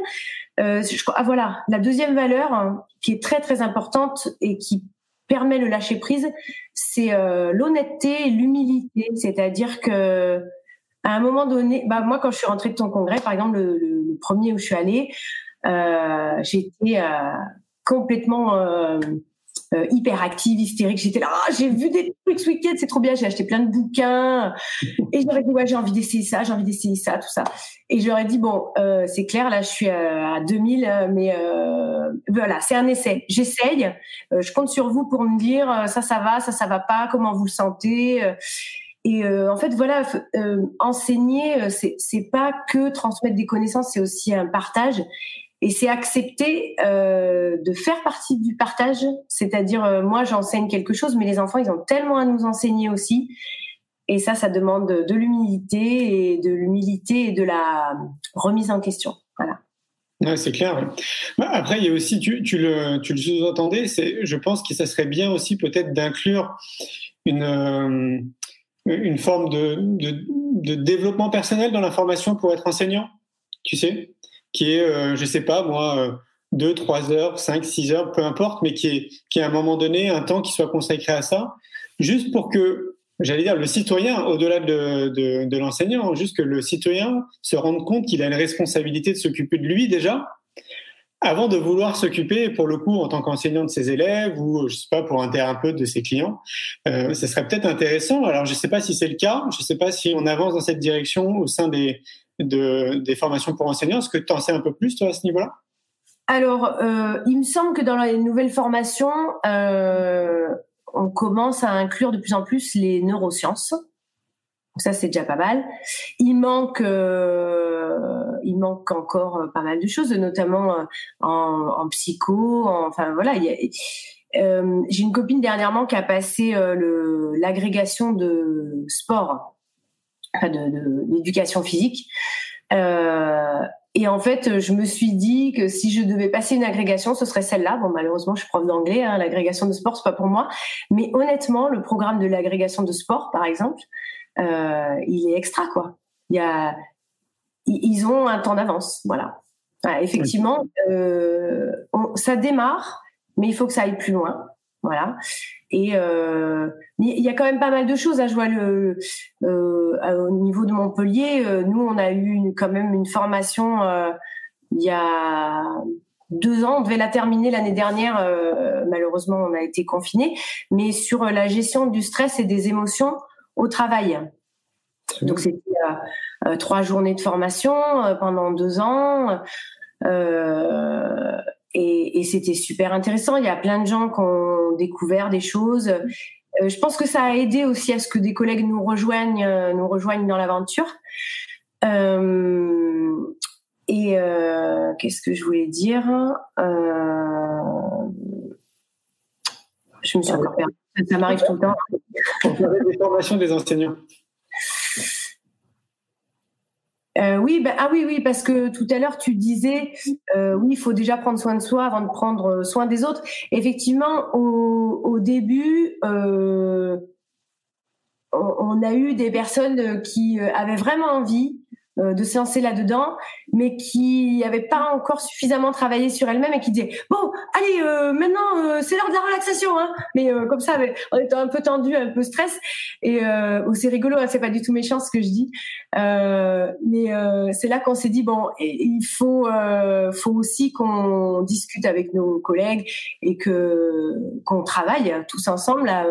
Euh, ah voilà, la deuxième valeur hein, qui est très très importante et qui permet le lâcher prise, c'est euh, l'honnêteté et l'humilité. C'est-à-dire que à un moment donné, bah moi quand je suis rentrée de ton congrès, par exemple le, premier où je suis allée, euh, j'étais euh, complètement euh, euh, hyper active, hystérique. J'étais là, ah, j'ai vu des trucs ce week-end, c'est trop bien. J'ai acheté plein de bouquins et j'aurais dit ouais, j'ai envie d'essayer ça, j'ai envie d'essayer ça, tout ça. Et j'aurais dit bon, euh, c'est clair, là je suis à 2000, mais voilà, c'est un essai. J'essaye. je compte sur vous pour me dire ça, ça va, ça, ça va pas, comment vous le sentez. Et euh, en fait, voilà, euh, enseigner, euh, c'est pas que transmettre des connaissances, c'est aussi un partage. Et c'est accepter euh, de faire partie du partage. C'est-à-dire, moi, j'enseigne quelque chose, mais les enfants, ils ont tellement à nous enseigner aussi. Et ça, ça demande de l'humilité et de l'humilité et de la remise en question. Voilà. Ouais, c'est clair. Bah, après, il y a aussi, tu, le, sous-entendais, je pense que ça serait bien aussi peut-être d'inclure une, une forme de, développement personnel dans la formation pour être enseignant, tu sais, qui est, euh, je sais pas, moi, euh, deux, trois heures, cinq, six heures, peu importe, mais qui est, qui est à un moment donné un temps qui soit consacré à ça, juste pour que, j'allais dire, le citoyen, au-delà de, de, l'enseignant, juste que le citoyen se rende compte qu'il a une responsabilité de s'occuper de lui déjà, avant de vouloir s'occuper, pour le coup, en tant qu'enseignant de ses élèves ou, je sais pas, pour un thérapeute de ses clients, euh, ça serait peut-être intéressant. Alors, je sais pas si c'est le cas. Je sais pas si on avance dans cette direction au sein des, de, des formations pour enseignants. Est-ce que tu en sais un peu plus, à ce niveau-là? Alors, euh, il me semble que dans les nouvelles formations, euh, on commence à inclure de plus en plus les neurosciences. Ça, c'est déjà pas mal. Il manque, euh, il manque encore pas mal de choses, notamment en, psycho. enfin voilà, j'ai une copine dernièrement qui a passé l'agrégation de sport, enfin de d'éducation physique. et en fait, je me suis dit que si je devais passer une agrégation, ce serait celle-là. Bon, malheureusement, je suis prof d'anglais. Hein, l'agrégation de sport, c'est pas pour moi. Mais honnêtement, le programme de l'agrégation de sport, par exemple, euh, il est extra quoi. Il y a, ils ont un temps d'avance, voilà. effectivement, euh, ça démarre, mais il faut que ça aille plus loin, voilà. Et euh, il y a quand même pas mal de choses. à Je vois le au niveau de Montpellier, nous on a eu quand même une formation il y a deux ans. On devait la terminer l'année dernière. malheureusement, on a été confiné. Mais sur la gestion du stress et des émotions au travail. Donc c'était euh, euh, trois journées de formation euh, pendant deux ans. Et, c'était super intéressant. Il y a plein de gens qui ont découvert des choses. je pense que ça a aidé aussi à ce que des collègues nous rejoignent, nous rejoignent dans l'aventure. et qu'est-ce que je voulais dire? Je me suis encore perdue. Ça m'arrive tout le temps. On des formations des enseignants. Euh, oui, bah, ah oui, oui, parce que tout à l'heure tu disais, euh, oui, il faut déjà prendre soin de soi avant de prendre soin des autres. Effectivement, au, début, euh, on, a eu des personnes qui avaient vraiment envie euh, de se lancer là-dedans, mais qui n'avait pas encore suffisamment travaillé sur elle-même et qui disait bon, allez, euh, maintenant euh, c'est l'heure de la relaxation, hein. Mais comme ça, en étant un peu tendu, un peu stress, et oh, c'est rigolo, hein, c'est pas du tout méchant ce que je dis, mais c'est là qu'on s'est dit bon, il faut, faut aussi qu'on discute avec nos collègues et que qu'on travaille tous ensemble à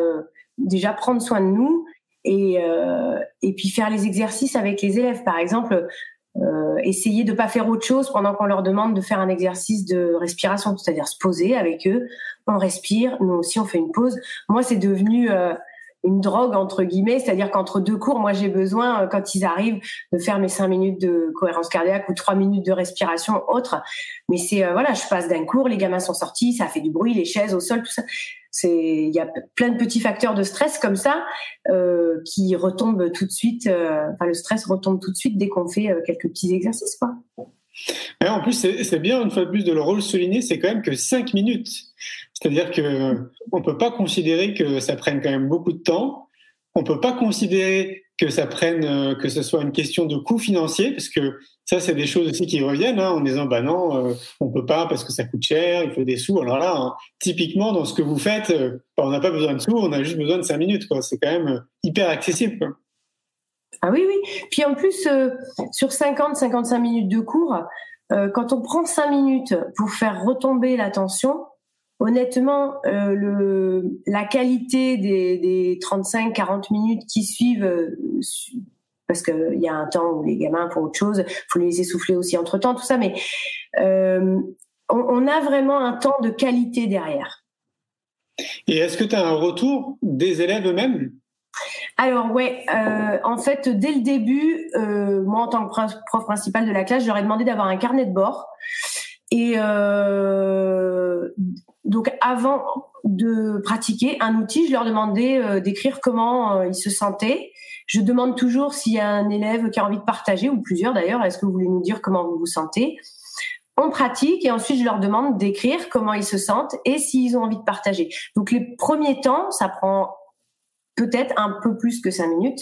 déjà prendre soin de nous et, euh, et puis faire les exercices avec les élèves. Par exemple, euh, essayer de pas faire autre chose pendant qu'on leur demande de faire un exercice de respiration, c'est-à-dire se poser avec eux, on respire, nous aussi on fait une pause. Moi, c'est devenu euh, une drogue entre guillemets, c'est-à-dire qu'entre deux cours, moi j'ai besoin, quand ils arrivent, de faire mes cinq minutes de cohérence cardiaque ou trois minutes de respiration autre. Mais c'est voilà, je passe d'un cours, les gamins sont sortis, ça fait du bruit, les chaises au sol, tout ça. C'est il y a plein de petits facteurs de stress comme ça euh, qui retombent tout de suite. Euh, enfin, le stress retombe tout de suite dès qu'on fait euh, quelques petits exercices, quoi. en plus, c'est bien une fois de plus de le rôle c'est quand même que 5 minutes. C'est-à-dire que on peut pas considérer que ça prenne quand même beaucoup de temps. On peut pas considérer que ça prenne, euh, que ce soit une question de coût financier, parce que ça, c'est des choses aussi qui reviennent hein, en disant, bah non, euh, on peut pas parce que ça coûte cher, il faut des sous. Alors là, hein, typiquement, dans ce que vous faites, euh, bah, on n'a pas besoin de sous, on a juste besoin de cinq minutes. C'est quand même hyper accessible. Ah oui, oui. Puis en plus, sur 50-55 minutes de cours, quand on prend cinq minutes pour faire retomber l'attention, honnêtement, euh, le, la qualité des, des 35-40 minutes qui suivent, euh, parce qu'il y a un temps où les gamins font autre chose, faut les laisser souffler aussi entre temps, tout ça, mais euh, on, on, a vraiment un temps de qualité derrière. Et est-ce que tu as un retour des élèves eux-mêmes? Alors ouais, en fait, dès le début, moi en tant que prof principal de la classe, j'aurais demandé d'avoir un carnet de bord. Et euh, donc avant de pratiquer un outil, je leur demandais euh, d'écrire comment euh, ils se sentaient. Je demande toujours s'il y a un élève qui a envie de partager, ou plusieurs d'ailleurs, est-ce que vous voulez nous dire comment vous vous sentez? On pratique et ensuite je leur demande d'écrire comment ils se sentent et s'ils ont envie de partager. Donc les premiers temps, ça prend peut-être un peu plus que cinq minutes.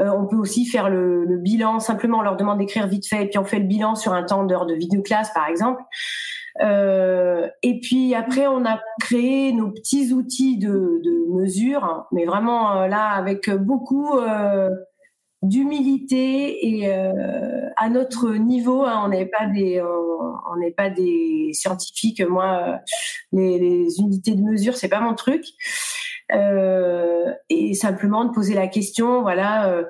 Euh, on peut aussi faire le, le, bilan, simplement on leur demande d'écrire vite fait et puis on fait le bilan sur un temps d'heure de vidéo classe par exemple. Euh, et puis après, on a créé nos petits outils de, de mesure, mais vraiment euh, là avec beaucoup euh, d'humilité et à notre niveau. Hein, on n'est pas des, on n'est pas des scientifiques. Moi, les, les, unités de mesure, c'est pas mon truc. et simplement de poser la question, voilà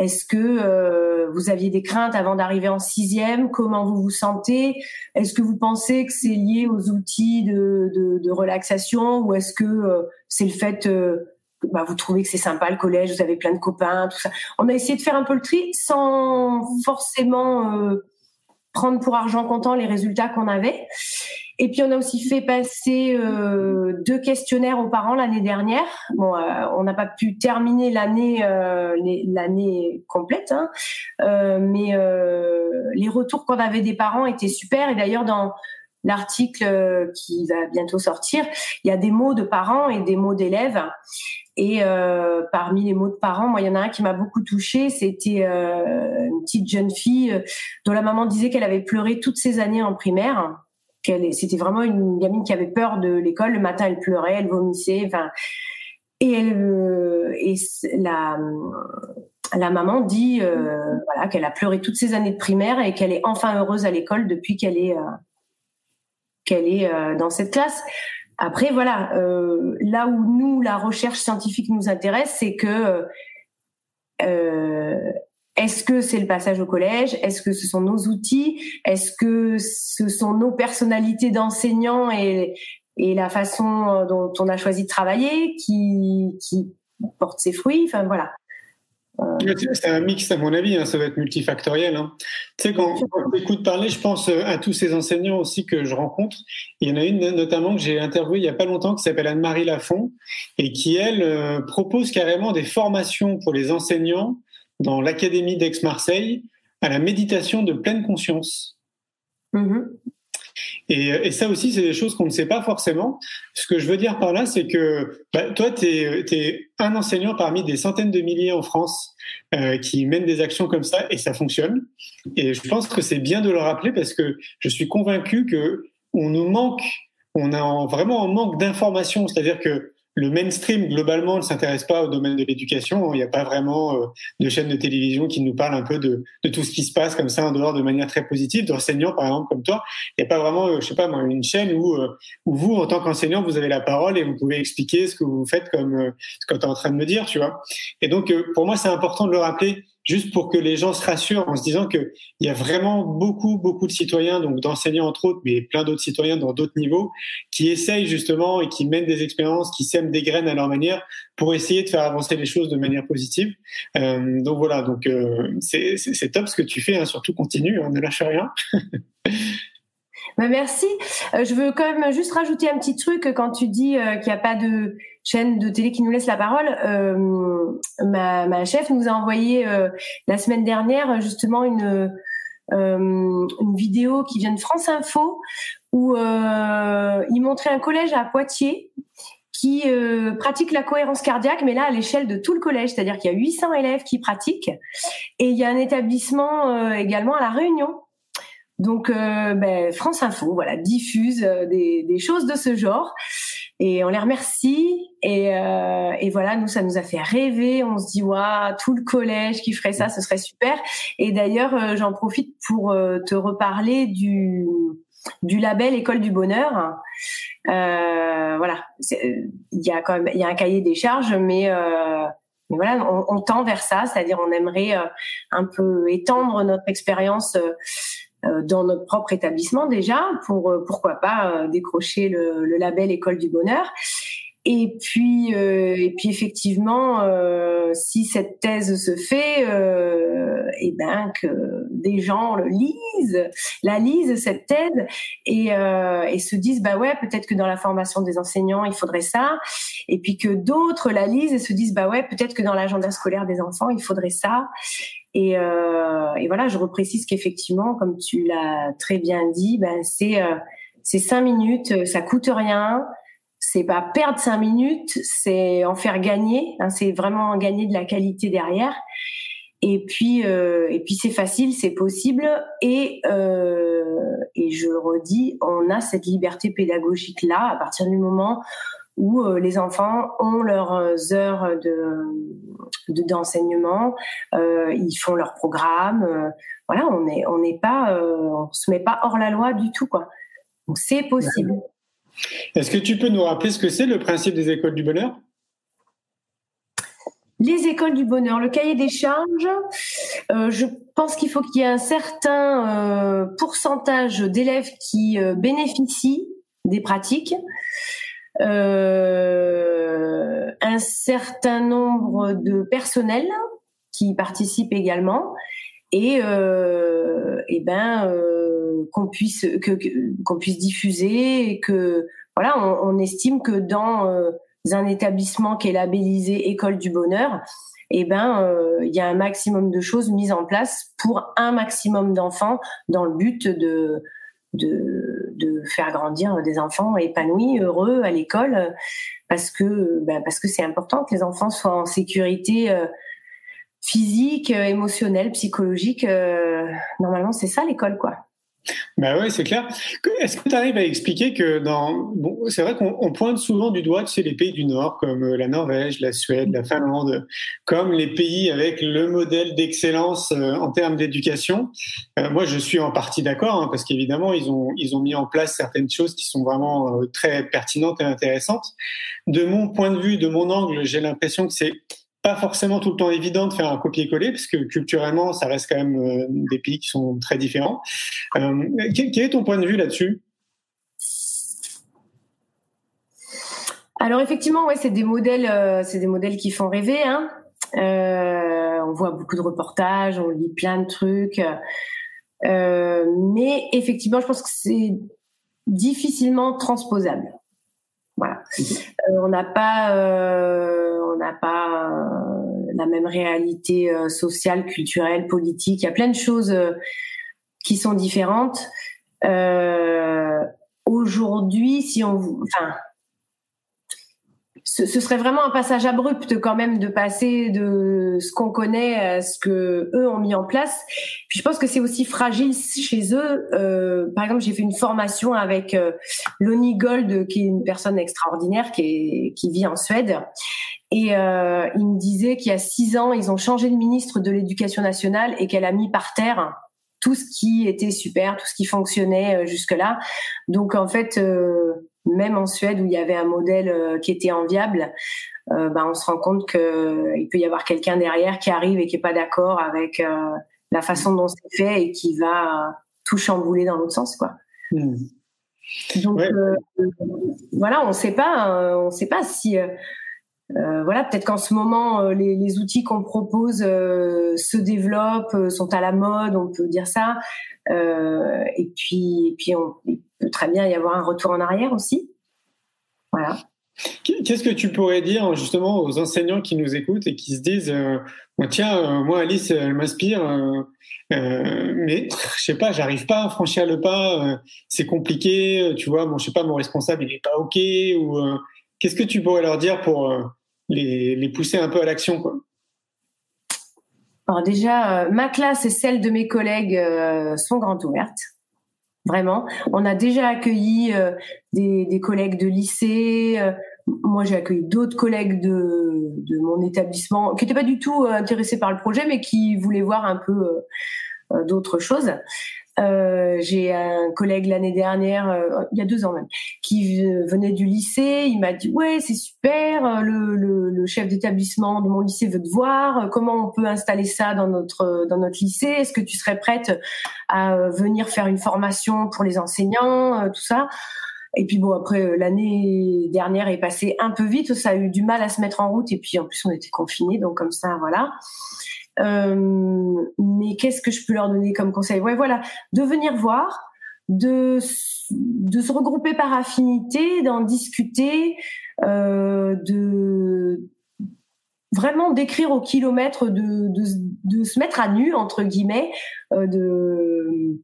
est-ce que euh, vous aviez des craintes avant d'arriver en sixième? Comment vous vous sentez? Est-ce que vous pensez que c'est lié aux outils de, relaxation? Ou est-ce que euh, c'est le fait euh, bah, vous trouvez que c'est sympa le collège, vous avez plein de copains, tout ça? On a essayé de faire un peu le tri sans forcément prendre pour argent comptant les résultats qu'on avait. Et puis on a aussi fait passer euh, deux questionnaires aux parents l'année dernière. Bon, euh, on n'a pas pu terminer l'année euh, l'année complète, hein. Euh, mais les retours qu'on avait des parents étaient super. Et d'ailleurs dans l'article qui va bientôt sortir, il y a des mots de parents et des mots d'élèves. Et euh, parmi les mots de parents, moi, il y en a un qui m'a beaucoup touchée. C'était euh, une petite jeune fille dont la maman disait qu'elle avait pleuré toutes ses années en primaire c'était vraiment une gamine qui avait peur de l'école. Le matin, elle pleurait, elle vomissait. Enfin, et euh, la, maman dit euh, qu'elle a pleuré toutes ses années de primaire et qu'elle est enfin heureuse à l'école depuis qu'elle est euh, qu'elle est dans cette classe. Après, voilà, là où nous, la recherche scientifique nous intéresse, c'est que est-ce que c'est le passage au collège? Est-ce que ce sont nos outils? Est-ce que ce sont nos personnalités d'enseignants et, la façon dont on a choisi de travailler qui, qui porte ses fruits? Enfin voilà. Euh, c'est un mix, à mon avis, hein, ça va être multifactoriel. Hein. Tu sais, quand, on écoute parler, je pense euh, à tous ces enseignants aussi que je rencontre. Il y en a une notamment que j'ai interviewée il n'y a pas longtemps qui s'appelle Anne-Marie Lafont et qui, elle, euh, propose carrément des formations pour les enseignants dans l'Académie d'Aix-Marseille à la méditation de pleine conscience. Mm-hmm. Et, et, ça aussi, c'est des choses qu'on ne sait pas forcément. Ce que je veux dire par là, c'est que bah, toi, tu es, un enseignant parmi des centaines de milliers en France euh, qui mènent des actions comme ça et ça fonctionne. Et je pense que c'est bien de le rappeler parce que je suis convaincu que on nous manque, on a vraiment un manque d'informations. C'est-à-dire que le mainstream globalement ne s'intéresse pas au domaine de l'éducation. Il n'y a pas vraiment euh, de chaîne de télévision qui nous parle un peu de, tout ce qui se passe comme ça en dehors de manière très positive. D'enseignants par exemple comme toi, il n'y a pas vraiment, euh, je sais pas une chaîne où, euh, où vous en tant qu'enseignant vous avez la parole et vous pouvez expliquer ce que vous faites comme ce que tu es en train de me dire, tu vois. Et donc pour moi c'est important de le rappeler juste pour que les gens se rassurent en se disant qu'il y a vraiment beaucoup, beaucoup de citoyens, donc d'enseignants entre autres, mais plein d'autres citoyens dans d'autres niveaux, qui essayent justement et qui mènent des expériences, qui sèment des graines à leur manière pour essayer de faire avancer les choses de manière positive. Euh, donc voilà, donc euh, c'est top ce que tu fais, hein, surtout continue, on hein, ne lâche rien. Bah, merci. Euh, je veux quand même juste rajouter un petit truc quand tu dis euh, qu'il n'y a pas de chaîne de télé qui nous laisse la parole. Euh, ma, ma, chef nous a envoyé la semaine dernière justement une une vidéo qui vient de France Info où il montrait un collège à Poitiers qui pratique la cohérence cardiaque, mais là à l'échelle de tout le collège, c'est-à-dire qu'il y a 800 élèves qui pratiquent, et il y a un établissement également à la Réunion donc, euh, ben, France Info, voilà, diffuse euh, des, des, choses de ce genre. Et on les remercie. Et, euh, et, voilà, nous, ça nous a fait rêver. On se dit, waouh, tout le collège qui ferait ça, ce serait super. Et d'ailleurs, euh, j'en profite pour te reparler du, du label École du Bonheur. voilà, il y a quand même, il y a un cahier des charges, mais mais voilà, on, on, tend vers ça, c'est-à-dire on aimerait un peu étendre notre expérience euh, dans notre propre établissement déjà pour euh, pourquoi pas euh, décrocher le, le, label École du Bonheur. Et puis, euh, et puis effectivement, euh, si cette thèse se fait, euh, et eh ben que des gens le lisent, la lisent cette thèse et, euh, et se disent bah ouais peut-être que dans la formation des enseignants il faudrait ça, et puis que d'autres la lisent et se disent bah ouais peut-être que dans l'agenda scolaire des enfants il faudrait ça, et, euh, et, voilà, je reprécise qu'effectivement, comme tu l'as très bien dit, ben c'est euh, c'est cinq minutes, ça coûte rien. C'est pas perdre cinq minutes, c'est en faire gagner. Hein, c'est vraiment gagner de la qualité derrière. Et puis euh, et puis c'est facile, c'est possible. Et euh, et je redis, on a cette liberté pédagogique là à partir du moment où euh, les enfants ont leurs euh, heures de d'enseignement, euh, ils font leur programme. voilà, on est on n'est pas, on se met pas hors la loi du tout quoi. Donc c'est possible. Est-ce que tu peux nous rappeler ce que c'est le principe des écoles du bonheur? Les écoles du bonheur, le cahier des charges, je pense qu'il faut qu'il y ait un certain pourcentage d'élèves qui bénéficient des pratiques. Euh, un certain nombre de personnels qui participent également. Et, euh, et ben euh, qu'on puisse que qu'on puisse diffuser et que voilà on, estime que dans euh, un établissement qui est labellisé école du bonheur et ben euh, il y a un maximum de choses mises en place pour un maximum d'enfants dans le but de de, de, faire grandir des enfants épanouis, heureux à l'école, parce que ben parce que c'est important que les enfants soient en sécurité euh, physique, émotionnelle, psychologique. Euh, normalement, c'est ça l'école, quoi. Ben oui, c'est clair. Est-ce que tu arrives à expliquer que dans. Bon, c'est vrai qu'on pointe souvent du doigt, tu sais, les pays du Nord, comme euh, la Norvège, la Suède, la Finlande, comme les pays avec le modèle d'excellence euh, en termes d'éducation. Euh, moi, je suis en partie d'accord, hein, parce qu'évidemment, ils ont, ils ont mis en place certaines choses qui sont vraiment très pertinentes et intéressantes. De mon point de vue, de mon angle, j'ai l'impression que c'est pas forcément tout le temps évident de faire un copier-coller, parce que culturellement, ça reste quand même euh, des pays qui sont très différents. Euh, quel, est ton point de vue là-dessus? Alors effectivement, ouais, c'est des modèles, euh, c'est des modèles qui font rêver. Hein. on voit beaucoup de reportages, on lit plein de trucs, mais effectivement, je pense que c'est difficilement transposable. Voilà. on n'a pas on n'a pas euh, la même réalité euh, sociale, culturelle, politique. Il y a plein de choses euh, qui sont différentes. Aujourd'hui, si on, enfin, ce, serait vraiment un passage abrupt quand même de passer de ce qu'on connaît à ce que eux ont mis en place. Puis je pense que c'est aussi fragile chez eux. Par exemple, j'ai fait une formation avec euh, Lonnie Gold, qui est une personne extraordinaire qui vit en Suède. Et euh, il me disait qu'il y a six ans, ils ont changé de ministre de l'Éducation nationale et qu'elle a mis par terre tout ce qui était super, tout ce qui fonctionnait euh, jusque-là. Donc en fait, euh, même en Suède où il y avait un modèle euh, qui était enviable, bah, on se rend compte qu'il peut y avoir quelqu'un derrière qui arrive et qui est pas d'accord avec la façon dont c'est fait et qui va tout chambouler dans l'autre sens, quoi. Hmm. Donc voilà, on ne sait pas, on sait pas si euh, voilà, peut-être qu'en ce moment, euh, les, outils qu'on propose euh, se développent, sont à la mode, on peut dire ça. et puis, et puis il peut très bien y avoir un retour en arrière aussi. Voilà. Qu'est-ce que tu pourrais dire justement aux enseignants qui nous écoutent et qui se disent euh, tiens moi Alice elle m'inspire mais je sais pas j'arrive pas à franchir le pas c'est compliqué tu vois bon je sais pas mon responsable il est pas ok ou qu'est-ce que tu pourrais leur dire pour les, pousser un peu à l'action Alors déjà ma classe et celle de mes collègues sont grandes ouvertes. Vraiment, on a déjà accueilli des, des, collègues de lycée, moi, j'ai accueilli d'autres collègues de, de, mon établissement qui n'étaient pas du tout euh, intéressés par le projet, mais qui voulaient voir un peu euh, euh, d'autres choses. Euh, j'ai un collègue l'année dernière, il y a deux ans même, qui venait du lycée. Il m'a dit ouais c'est super, le, le, le chef d'établissement de mon lycée veut te voir. Comment on peut installer ça dans notre dans notre lycée? Est-ce que tu serais prête à venir faire une formation pour les enseignants, tout ça? Et puis bon, après euh, l'année dernière est passée un peu vite, ça a eu du mal à se mettre en route. Et puis en plus on était confinés, donc comme ça, voilà. Euh, mais qu'est-ce que je peux leur donner comme conseil? Ouais, voilà, de venir voir, de se regrouper par affinité, d'en discuter, euh, de vraiment d'écrire au kilomètre, de, se mettre à nu entre guillemets, euh, de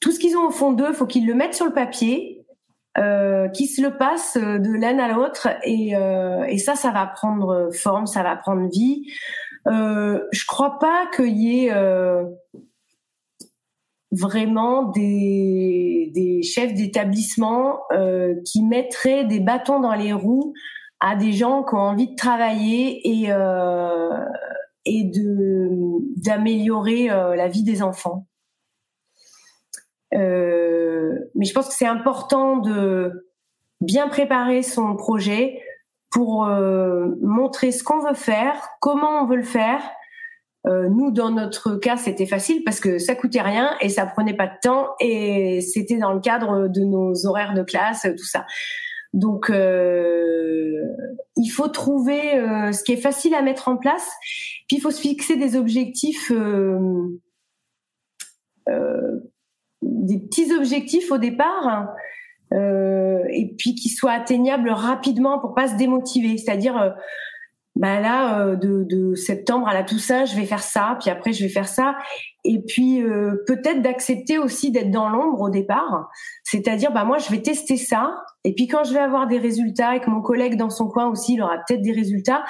tout ce qu'ils ont au fond d'eux, faut qu'ils le mettent sur le papier, qu'ils se le passent de l'un à l'autre, et, ça, ça va prendre forme, ça va prendre vie. Euh, je crois pas qu'il y ait euh, vraiment des, chefs d'établissement euh, qui mettraient des bâtons dans les roues à des gens qui ont envie de travailler et euh, et de d'améliorer la vie des enfants. Mais je pense que c'est important de bien préparer son projet pour euh, montrer ce qu'on veut faire, comment on veut le faire. Euh, nous, dans notre cas, c'était facile parce que ça coûtait rien et ça prenait pas de temps et c'était dans le cadre de nos horaires de classe, tout ça. Donc, euh, il faut trouver euh, ce qui est facile à mettre en place. Puis, il faut se fixer des objectifs euh, des petits objectifs au départ euh, et puis qui soient atteignables rapidement pour pas se démotiver. C'est-à-dire, euh, bah là, euh, de, de, septembre à la Toussaint, je vais faire ça, puis après je vais faire ça, et puis euh, peut-être d'accepter aussi d'être dans l'ombre au départ. C'est-à-dire, bah moi, je vais tester ça, et puis quand je vais avoir des résultats et que mon collègue dans son coin aussi, il aura peut-être des résultats,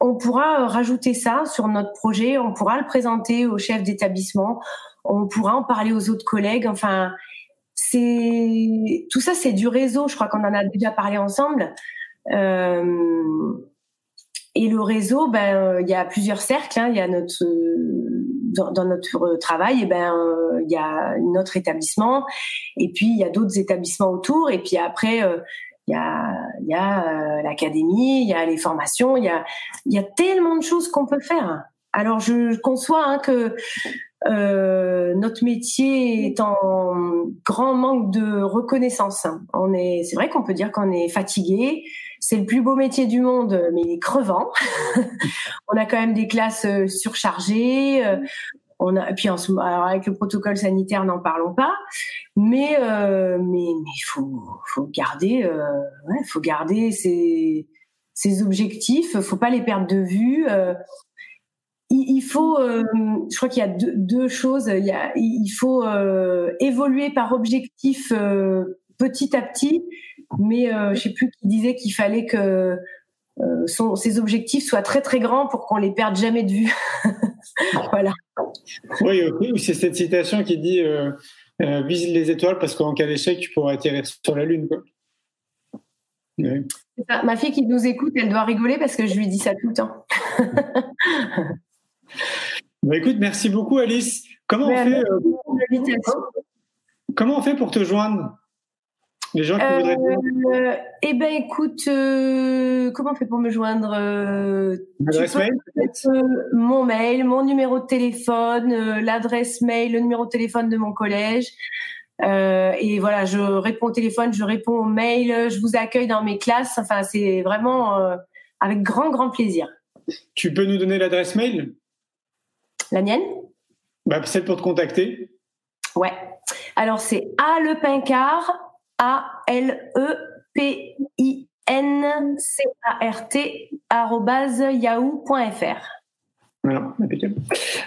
on pourra rajouter ça sur notre projet, on pourra le présenter au chef d'établissement, on pourra en parler aux autres collègues. Enfin, tout ça, c'est du réseau. Je crois qu'on en a déjà parlé ensemble. Euh, et le réseau, ben, il y a plusieurs cercles. Hein. Il y a notre dans, notre travail, et eh ben, il y a notre établissement, et puis il y a d'autres établissements autour, et puis après. Euh, il y a, il y a euh, l'académie, il y a les formations, il y a, il y a tellement de choses qu'on peut faire. Alors je conçois hein, que euh, notre métier est en grand manque de reconnaissance. On est, c'est vrai qu'on peut dire qu'on est fatigué. C'est le plus beau métier du monde, mais il est crevant. on a quand même des classes euh, surchargées. Euh, on a, puis en, alors avec le protocole sanitaire, n'en parlons pas. Mais euh, mais mais faut faut garder, euh, ouais, faut garder ses ses objectifs. Faut pas les perdre de vue. Il, faut, euh, je crois qu'il y a deux, choses. Il, y a, il faut euh, évoluer par objectif euh, petit à petit, mais je sais plus qui disait qu'il fallait que son, ses objectifs soient très très grands pour qu'on les perde jamais de vue. voilà. Oui, c'est cette citation qui dit vise les étoiles parce qu'en cas d'échec, tu pourras atterrir sur la lune. Quoi. Ma fille qui nous écoute, elle doit rigoler parce que je lui dis ça tout le temps. Bah, écoute, merci beaucoup Alice. Comment on, fait, euh, comment on fait pour te joindre les gens qui voudraient. eh ben, écoute, euh, comment on fait pour me joindre L'adresse mail Mon mail, mon numéro de téléphone, l'adresse mail, le numéro de téléphone de mon collège. et voilà, je réponds au téléphone, je réponds au mail, je vous accueille dans mes classes. Enfin, c'est vraiment avec grand, grand plaisir. Tu peux nous donner l'adresse mail? La mienne bah, Celle pour te contacter Ouais. Alors c'est A le Pincart, A L E P I N C A R T yahoo.fr. Voilà, impeccable.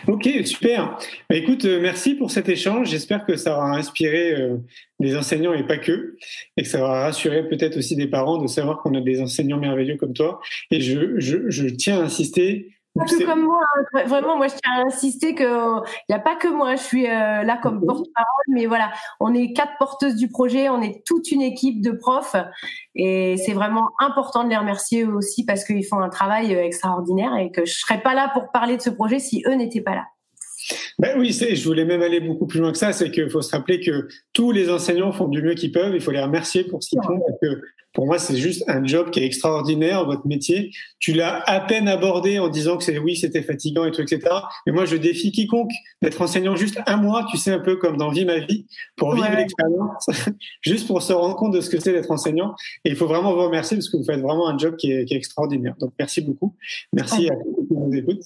Ok, super. Bah, écoute, euh, merci pour cet échange. J'espère que ça aura inspiré euh, des enseignants et pas que, et que ça aura rassuré peut-être aussi des parents de savoir qu'on a des enseignants merveilleux comme toi. Et je, je, je tiens à insister pas que comme moi, hein. vraiment, moi je tiens à insister qu'il n'y a pas que moi, je suis euh, là comme porte-parole, mais voilà, on est quatre porteuses du projet, on est toute une équipe de profs et c'est vraiment important de les remercier eux aussi parce qu'ils font un travail euh, extraordinaire et que je ne serais pas là pour parler de ce projet si eux n'étaient pas là. Ben oui, je voulais même aller beaucoup plus loin que ça. C'est qu'il faut se rappeler que tous les enseignants font du mieux qu'ils peuvent. Il faut les remercier pour ce qu'ils font. Parce que pour moi, c'est juste un job qui est extraordinaire, votre métier. Tu l'as à peine abordé en disant que c'est oui, c'était fatigant et tout, etc. Mais moi, je défie quiconque d'être enseignant juste un mois, tu sais, un peu comme dans Vie ma vie, pour vivre l'expérience, juste pour se rendre compte de ce que c'est d'être enseignant. Et il faut vraiment vous remercier parce que vous faites vraiment un job qui est, qui est extraordinaire. Donc, merci beaucoup. Merci à tous qui nous écoutent.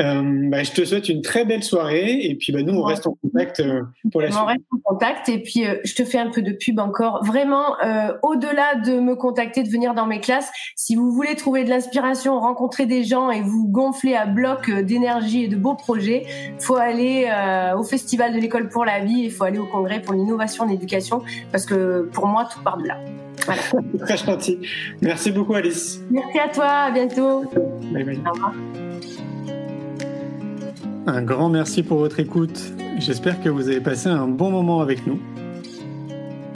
Euh, bah, je te souhaite une très belle soirée. Et puis, bah, nous, on reste en contact euh, pour la suite. On reste en contact. Et puis, euh, je te fais un peu de pub encore. Vraiment, euh, au-delà de me contacter, de venir dans mes classes. Si vous voulez trouver de l'inspiration, rencontrer des gens et vous gonfler à bloc euh, d'énergie et de beaux projets, faut aller euh, au festival de l'école pour la vie, il faut aller au congrès pour l'innovation en éducation parce que pour moi tout part de là. Voilà. Très gentil. Merci beaucoup Alice. Merci à toi, à bientôt. Bye bye. Au revoir. Un grand merci pour votre écoute. J'espère que vous avez passé un bon moment avec nous.